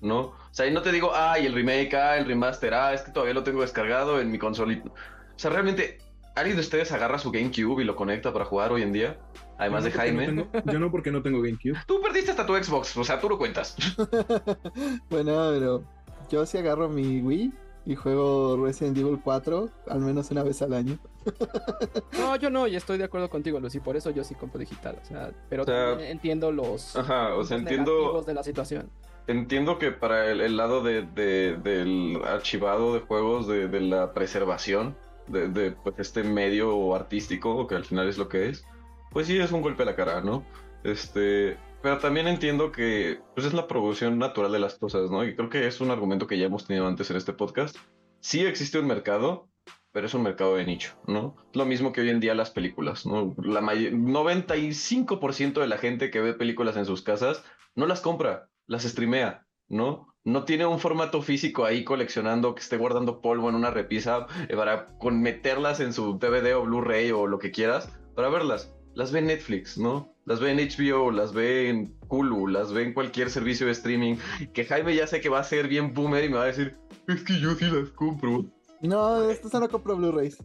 ¿No? O sea, y no te digo, ay, el remake, ah, el remaster, ah, es que todavía lo tengo descargado en mi consolita. O sea, realmente, ¿alguien de ustedes agarra su GameCube y lo conecta para jugar hoy en día? Además de Yo no porque Jaime. no tengo- yo no porque no tengo GameCube. Tú perdiste hasta tu Xbox, o sea, tú lo cuentas. bueno, pero yo sí agarro mi Wii y juego Resident Evil 4 al menos una vez al año. No, yo no, y estoy de acuerdo contigo, Lucy, por eso yo sí compro digital. O sea, pero O sea, también entiendo los, Ajá, o sea, los entiendo. negativos de la situación. Entiendo que para el, el lado de, de- del archivado de juegos, de, de la preservación de, pues, este medio artístico, que al final es lo que es, pues sí es un golpe a la cara, ¿no? Este, pero también entiendo que pues, es la producción natural de las cosas, ¿no? Y creo que es un argumento que ya hemos tenido antes en este podcast. Sí existe un mercado, pero es un mercado de nicho, ¿no? Lo mismo que hoy en día las películas, ¿no? La may- 95% de la gente que ve películas en sus casas no las compra, las streamea, ¿no? No tiene un formato físico ahí coleccionando que esté guardando polvo en una repisa eh, para con meterlas en su DVD o Blu-ray o lo que quieras para verlas. Las ve en Netflix, ¿no? Las ve en HBO, las ve en Hulu, las ve en cualquier servicio de streaming. Que Jaime ya sé que va a ser bien boomer y me va a decir, es que yo sí las compro. No, esto no compro Blu-rays.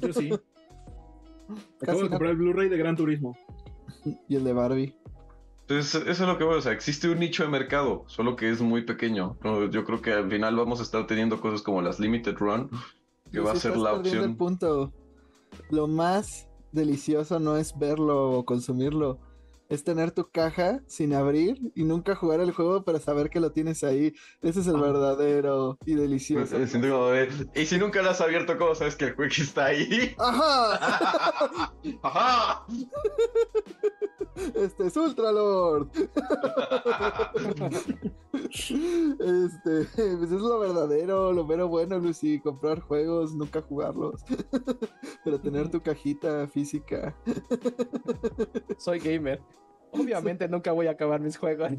Yo sí. Casi Acabo de no. comprar el Blu-ray de Gran Turismo. Y el de Barbie. Entonces, eso es lo que voy, o sea, existe un nicho de mercado, solo que es muy pequeño. Yo creo que al final vamos a estar teniendo cosas como las Limited Run, que va a ser la perdiendo el opción. punto. Lo más delicioso no es verlo o consumirlo. Es tener tu caja sin abrir y nunca jugar el juego para saber que lo tienes ahí. Ese es el Ah. verdadero y Pues, delicioso. de, Y si nunca lo has abierto, ¿cómo sabes que el juego está ahí? ¡Ajá! ¡Ajá! Este es Ultralord. Este, pues es lo verdadero, lo mero bueno, Lucy. Comprar juegos, nunca jugarlos. Pero tener tu cajita física. Soy gamer. Obviamente nunca voy a acabar mis juegos.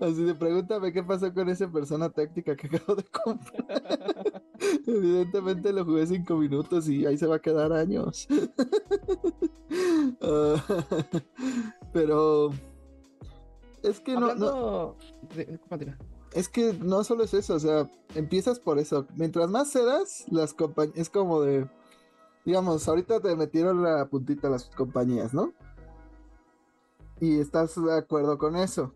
Así de pregúntame qué pasó con esa persona táctica que acabo de comprar. Evidentemente lo jugué cinco minutos y ahí se va a quedar años. Ah, pero es que no, es que no solo es eso, o sea, empiezas por eso. Mientras más cedas, las compañías, es como de, digamos, ahorita te metieron la puntita las compañías, ¿no? Y estás de acuerdo con eso.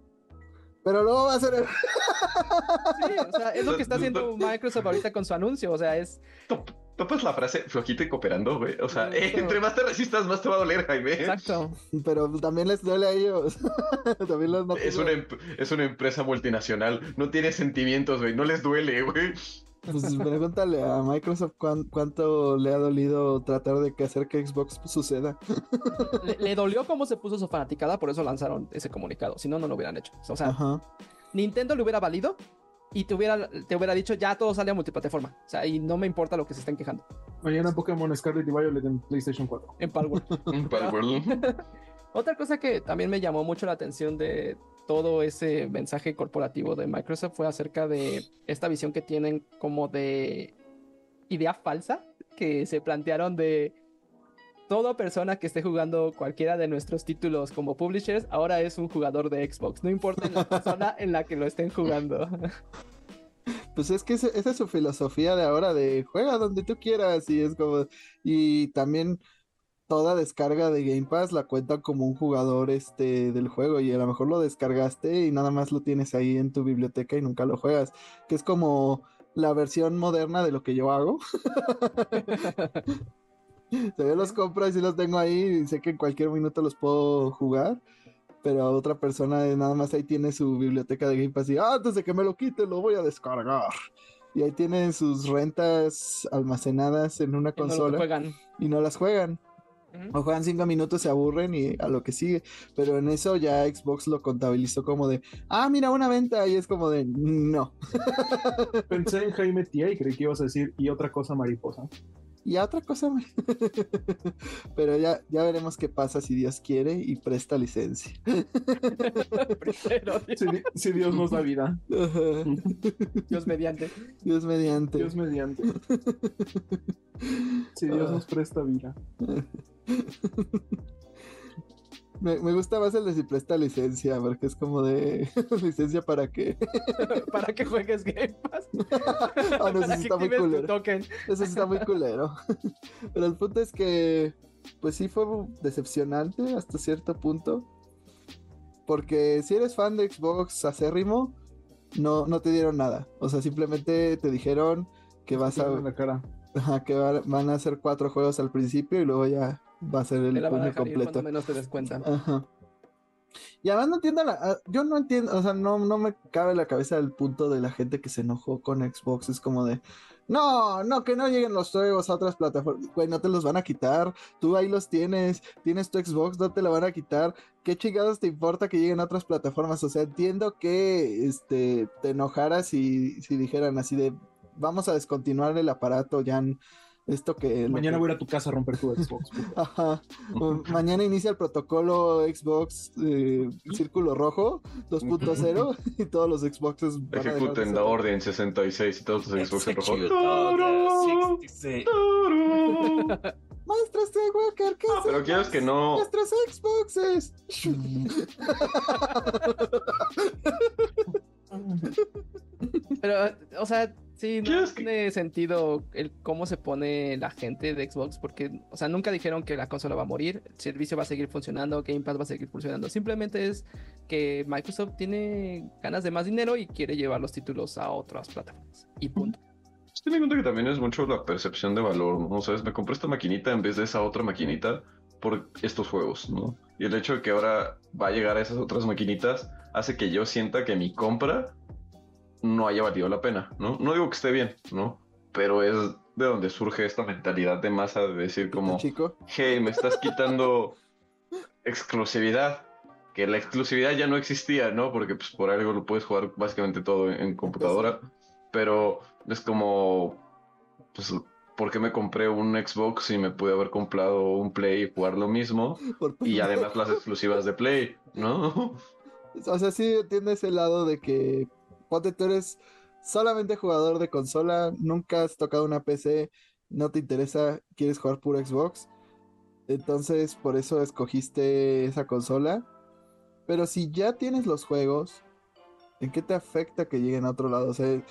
Pero luego va a ser... el- Sí, o sea, es lo que está haciendo Microsoft ahorita con su anuncio. O sea, es Topas la frase flojito y cooperando, güey. O sea, eh, entre más te resistas, más te va a doler, Jaime. exacto. Pero también les duele a ellos. también los Es una, es una empresa multinacional. No tiene sentimientos, güey. No les duele, güey. Pues pregúntale a Microsoft cuán- cuánto le ha dolido tratar de que hacer que Xbox suceda. Le, le dolió cómo se puso su fanaticada, por eso lanzaron ese comunicado. Si no, no lo hubieran hecho. O sea, Ajá. Nintendo le hubiera valido y te hubiera, te hubiera dicho ya todo sale a multiplataforma. O sea, y no me importa lo que se estén quejando. Mañana Pokémon Scarlet y Violet en PlayStation 4. En Palworld. Palworld. Otra cosa que también me llamó mucho la atención de todo ese mensaje corporativo de Microsoft fue acerca de esta visión que tienen como de idea falsa que se plantearon de toda persona que esté jugando cualquiera de nuestros títulos como publishers ahora es un jugador de Xbox, no importa la persona en la que lo estén jugando. Pues es que esa es su filosofía de ahora de juega donde tú quieras y es como y también toda descarga de Game Pass la cuentan como un jugador este del juego y a lo mejor lo descargaste y nada más lo tienes ahí en tu biblioteca y nunca lo juegas, que es como la versión moderna de lo que yo hago. Se ve los compras y sí los tengo ahí y sé que en cualquier minuto los puedo jugar. Pero otra persona nada más ahí tiene su biblioteca de Game Pass y antes de que me lo quite lo voy a descargar. Y ahí tienen sus rentas almacenadas en una Y no consola juegan. y no las juegan. O juegan cinco minutos, se aburren y a lo que sigue. Pero en eso ya Xbox lo contabilizó como de, ah, mira, una venta. Y es como de, no. Pensé en Jaime Tía y creí que ibas a decir y otra cosa mariposa. Y a otra cosa, pero ya, ya veremos qué pasa si Dios quiere y presta licencia. Primero, Si, di- si Dios nos da vida. Dios mediante. Dios mediante. Dios mediante. Si Dios nos presta vida. Me, me gusta más el de si presta licencia, porque es como de licencia para qué. Para que juegues Game Pass. Ah, no, eso está muy culero. Eso está muy culero. Pero el punto es que, pues sí fue decepcionante hasta cierto punto. Porque si eres fan de Xbox acérrimo, no, no te dieron nada. O sea, simplemente te dijeron que vas a, En la cara. ajá, que va- van a hacer cuatro juegos al principio y luego ya va a ser el puño completo. menos te des cuenta. Ajá. Y además no entiendo, la- ah, yo no entiendo, o sea, no, no me cabe en la cabeza el punto de la gente que se enojó con Xbox, es como de, no, no, que no lleguen los juegos a otras plataformas, güey, no te los van a quitar, tú ahí los tienes, tienes tu Xbox, no te la van a quitar, ¿qué chingados te importa que lleguen a otras plataformas? O sea, entiendo que, este, te enojaras si, si dijeran así de, vamos a descontinuar el aparato, ya, n- esto que... Mañana que- voy a ir a tu casa a romper tu Xbox. Ajá. Mañana inicia el protocolo Xbox eh, Círculo Rojo 2.0 y todos los Xboxes van de Ejecuten la orden 66 y todos los Xbox en rojo. Maestro Skywalker, ¿qué es Pero quieres que no. Nuestros Xboxes. Pero, o sea, sí, no ¿Quieres que- tiene sentido el cómo se pone la gente de Xbox, porque, o sea, nunca dijeron que la consola va a morir, el servicio va a seguir funcionando, Game Pass va a seguir funcionando. Simplemente es que Microsoft tiene ganas de más dinero y quiere llevar los títulos a otras plataformas. Y punto. Ten en cuenta que también es mucho la percepción de valor, ¿no? O sea, es, me compré esta maquinita en vez de esa otra maquinita por estos juegos, ¿no? Y el hecho de que ahora va a llegar a esas otras maquinitas hace que yo sienta que mi compra no haya valido la pena, ¿no? No digo que esté bien, ¿no? Pero es de donde surge esta mentalidad de masa de decir como, Chico. hey, me estás quitando exclusividad. Que la exclusividad ya no existía, ¿no? Porque pues por algo lo puedes jugar básicamente todo en, en computadora. Pero es como, pues, ¿por qué me compré un Xbox y me pude haber comprado un Play y jugar lo mismo? Por Y además las exclusivas de Play, ¿no? O sea, sí entiende ese lado de que ponte tú eres solamente jugador de consola, nunca has tocado una PC, no te interesa, quieres jugar puro Xbox. Entonces, por eso escogiste esa consola. Pero si ya tienes los juegos, ¿en qué te afecta que lleguen a otro lado? O sea,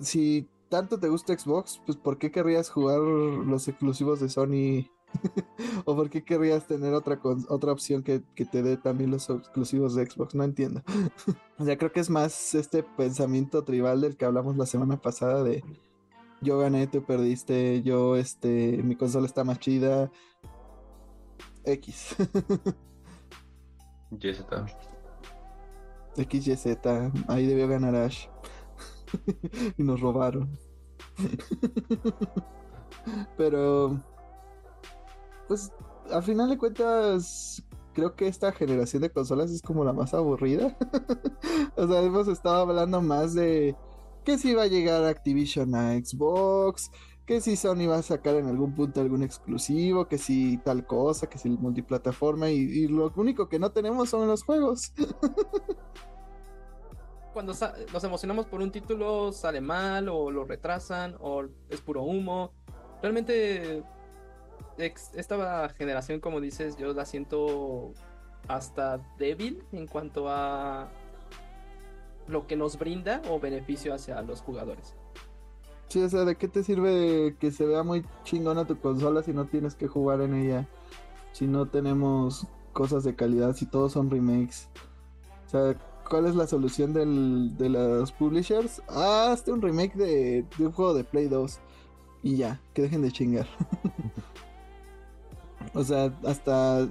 si tanto te gusta Xbox, pues ¿por qué querrías jugar los exclusivos de Sony? ¿O por qué querrías tener otra, otra opción que, que te dé también los exclusivos de Xbox? No entiendo. o sea, creo que es más este pensamiento tribal del que hablamos la semana pasada de yo gané, tú perdiste, yo, este, mi consola está más chida. X. Y ese está. XYZ, ahí debió ganar Ash. y nos robaron. Pero, pues, al final de cuentas, creo que esta generación de consolas es como la más aburrida. o sea, hemos estado hablando más de que si va a llegar Activision a Xbox, que si Sony va a sacar en algún punto algún exclusivo, que si tal cosa, que si multiplataforma y, y lo único que no tenemos son los juegos. Cuando nos emocionamos por un título sale mal o lo retrasan o es puro humo. Realmente esta generación, como dices, yo la siento hasta débil en cuanto a lo que nos brinda o beneficio hacia los jugadores. Sí, o sea, ¿de qué te sirve que se vea muy chingona tu consola si no tienes que jugar en ella? Si no tenemos cosas de calidad, si todos son remakes. O sea, ¿cuál es la solución del- de los publishers? Ah, hazte un remake de, de un juego de Play 2. Y ya, que dejen de chingar. o sea, hasta...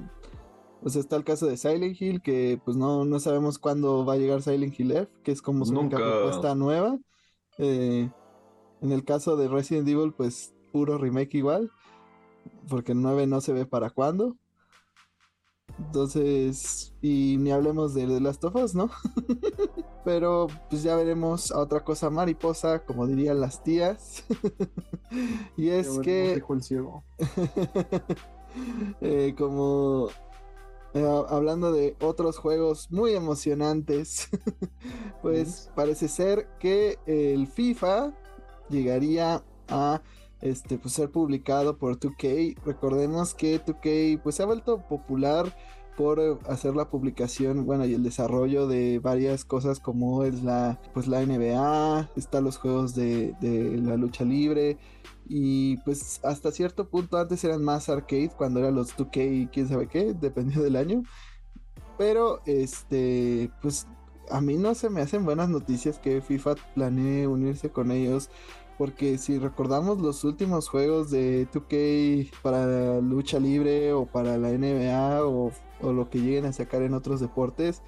O sea, está el caso de Silent Hill, que pues no, no sabemos cuándo va a llegar Silent Hill F, que es como su única Nunca. propuesta nueva. Eh, en el caso de Resident Evil, pues puro remake igual. Porque el 9 no se ve para cuándo. Entonces, y ni hablemos de The Last of Us, ¿no? Pero pues ya veremos a otra cosa mariposa, como dirían las tías. y es que dijo el ciego. eh, como eh, hablando de otros juegos muy emocionantes, pues parece ser que el FIFA llegaría a este pues ser publicado por 2K. Recordemos que 2K pues se ha vuelto popular por eh, hacer la publicación, bueno, y el desarrollo de varias cosas como es la pues la NBA, están los juegos de, la lucha libre y pues hasta cierto punto antes eran más arcade cuando eran los 2K y quién sabe qué, dependiendo del año. Pero este, pues a mí no se me hacen buenas noticias que FIFA planee unirse con ellos. Porque si recordamos los últimos juegos de 2K para lucha libre o para la NBA o, o lo que lleguen a sacar en otros deportes,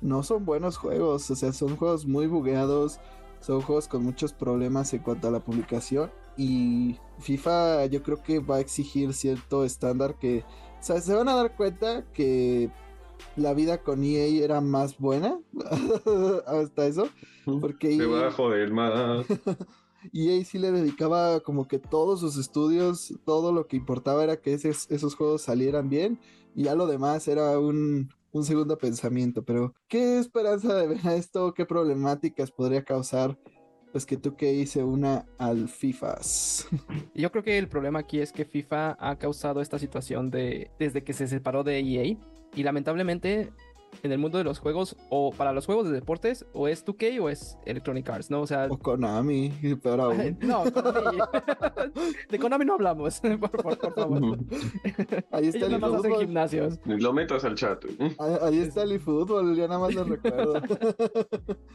no son buenos juegos. O sea, son juegos muy bugueados, son juegos con muchos problemas en cuanto a la publicación. Y FIFA yo creo que va a exigir cierto estándar que, o sea, se van a dar cuenta que la vida con EA era más buena hasta eso, porque Se va a EA, joder más. EA sí le dedicaba como que todos sus estudios, todo lo que importaba era que esos juegos salieran bien y ya lo demás era un, un segundo pensamiento, pero ¿qué esperanza de ver esto? ¿Qué problemáticas podría causar? Pues que tú que se una al FIFAs. Yo creo que el problema aquí es que FIFA ha causado esta situación de desde que se separó de EA y lamentablemente en el mundo de los juegos o para los juegos de deportes o es 2K o es Electronic Arts, ¿no? O sea, O Konami, y peor aún. no, Konami. de Konami no hablamos, por, por- por favor. Ahí está Ellos el nada más hacen fútbol. gimnasios. Ni lo metas al chat. Ahí ahí está el eFootball, ya nada más lo recuerdo.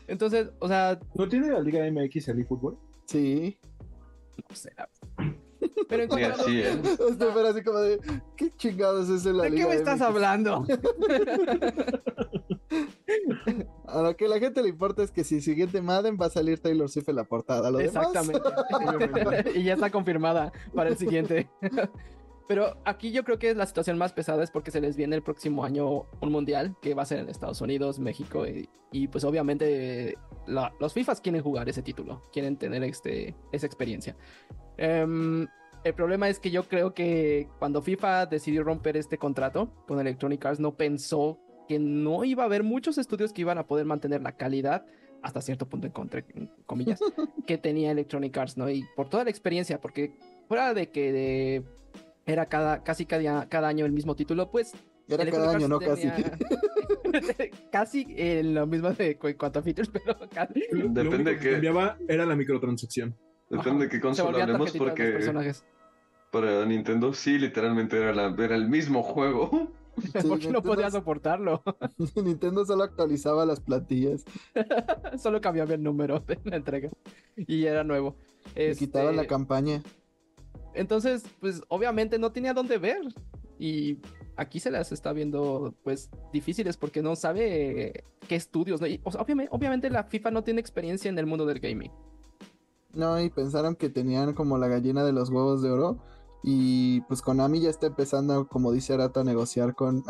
Entonces, o sea, ¿No tiene la Liga MX el eFootball? sí. no sé. Pero en cuanto a así. Este, pero así como de, ¿qué chingados es en la ¿De qué Liga me estás MX? hablando? A lo que la gente le importa es que si siguiente Madden va a salir Taylor Swift en la portada. Lo demás, Exactamente. y ya está confirmada para el siguiente. Pero aquí yo creo que la situación más pesada es porque se les viene el próximo año un mundial que va a ser en Estados Unidos, México y, y pues obviamente la- los FIFAs quieren jugar ese título, quieren tener este, esa experiencia. Em, el problema es que yo creo que cuando FIFA decidió romper este contrato con Electronic Arts no pensó que no iba a haber muchos estudios que iban a poder mantener la calidad hasta cierto punto en, contra- en comillas que tenía Electronic Arts, ¿no? Y por toda la experiencia, porque fuera de que de- era cada, casi cada, cada año el mismo título, pues... Era Electronic cada año, no Arts casi. tenía- casi en lo mismo de, en cuanto a features, pero casi. Lo- lo Depende único de que qué. cambiaba era la microtransacción. Depende de qué consola hablemos, porque para Nintendo sí, literalmente era, la, era el mismo juego. Sí, porque no Nintendo- podía soportarlo. Nintendo solo actualizaba las plantillas. Solo cambiaba el número de la entrega. Y era nuevo. Le quitaban la Este, campaña. Entonces, pues obviamente no tenía dónde ver. Y aquí se las está viendo, pues, difíciles porque no sabe qué estudios. ¿no? Y, o sea, obviamente, obviamente la FIFA no tiene experiencia en el mundo del gaming. No, y pensaron que tenían como la gallina de los huevos de oro. Y pues Konami ya está empezando, como dice Arata, a negociar con,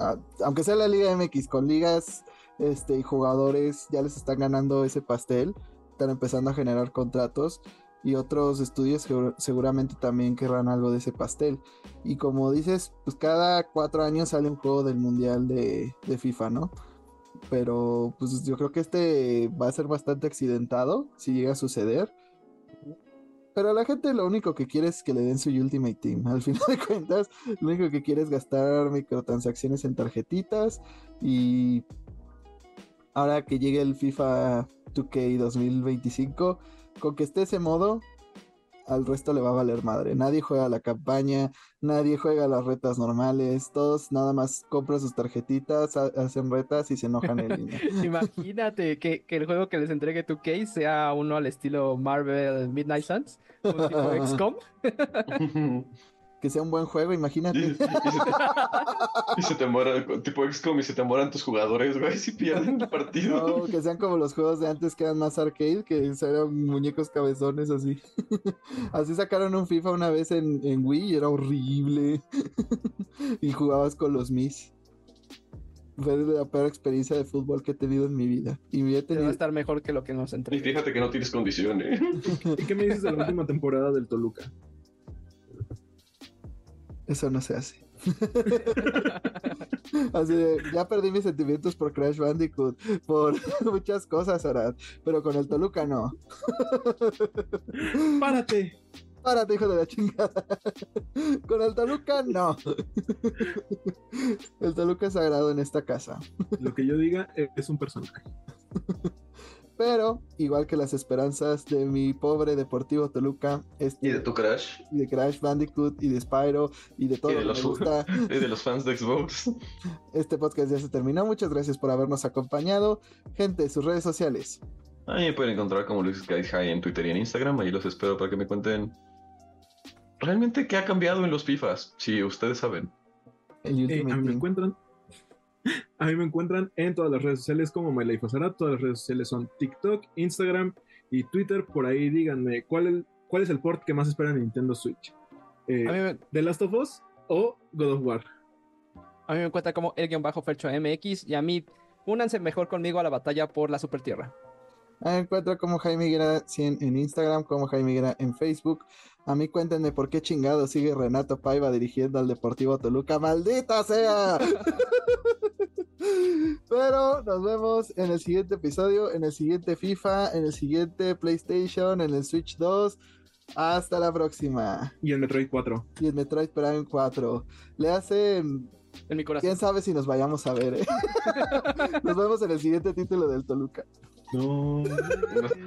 aunque sea la Liga MX, con ligas este, y jugadores, ya les están ganando ese pastel. están empezando a generar contratos y otros estudios que seguramente también querrán algo de ese pastel. Y como dices, pues cada cuatro años sale un juego del Mundial de, de FIFA, ¿no? Pero pues yo creo que este va a ser bastante accidentado si llega a suceder. Pero la gente lo único que quiere es que le den su Ultimate Team. Al final de cuentas, lo único que quiere es gastar microtransacciones en tarjetitas. Y ahora que llegue el FIFA 2K 2025, con que esté ese modo, al resto le va a valer madre. Nadie juega la campaña, nadie juega las retas normales, todos nada más compran sus tarjetitas, hacen retas y se enojan en línea. Imagínate que, el juego que les entregue tu case sea uno al estilo Marvel Midnight Suns, un tipo XCOM. que sea un buen juego, imagínate. Y, se te muera, tipo XCOM, y se te mueran tus jugadores, güey, si pierden el partido. No, que sean como los juegos de antes que eran más arcade, que eran muñecos cabezones así. así sacaron un FIFA una vez en, en Wii y era horrible. y jugabas con los Mis. Fue la peor experiencia de fútbol que he tenido en mi vida. Y. Va a estar mejor que lo que nos entrega. Y fíjate que no tienes condiciones. ¿Y qué me dices de la última temporada del Toluca? Eso no se hace. Así de, ya perdí mis sentimientos por Crash Bandicoot, por muchas cosas, Arad, pero con el Toluca no. Párate. Párate, hijo de la chingada. Con el Toluca no. El Toluca es sagrado en esta casa. Lo que yo diga es un personaje. Pero, igual que las esperanzas de mi pobre Deportivo Toluca. Este, y de tu Crash. Y de Crash Bandicoot, y de Spyro, y de todo y de los, Y de los fans de Xbox. Este podcast ya se terminó. Muchas gracias por habernos acompañado. Gente, sus redes sociales. Ahí me pueden encontrar como Luis Guy High en Twitter y en Instagram. Ahí los espero para que me cuenten realmente qué ha cambiado en los FIFAs. Si ustedes saben. El eh, me encuentran a mí me encuentran en todas las redes sociales como MyLifeAzarat. Todas las redes sociales son TikTok, Instagram y Twitter. Por ahí díganme cuál, el, cuál es el port que más esperan en Nintendo Switch. Eh, ¿The Last of Us o God of War? A mí me encuentra como el guion bajo Fercho MX y a mí únanse mejor conmigo a la batalla por la Super Tierra. Me encuentro como Jaime Guerra 100 en Instagram, como Jaime Guerra en Facebook. A mí cuéntenme por qué chingado sigue Renato Paiva dirigiendo al Deportivo Toluca. ¡Maldita sea! Pero nos vemos en el siguiente episodio, en el siguiente FIFA, en el siguiente PlayStation, en el Switch 2. Hasta la próxima. Y en Metroid 4. Y en Metroid Prime 4. Le hacen. En mi corazón. Quién sabe si nos vayamos a ver, ¿eh? Nos vemos en el siguiente título del Toluca. No.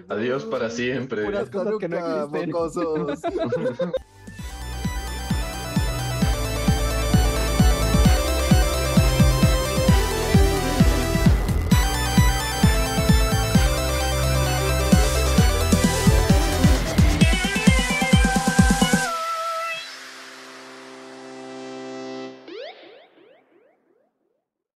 Adiós para siempre. Puras cosas que no existen.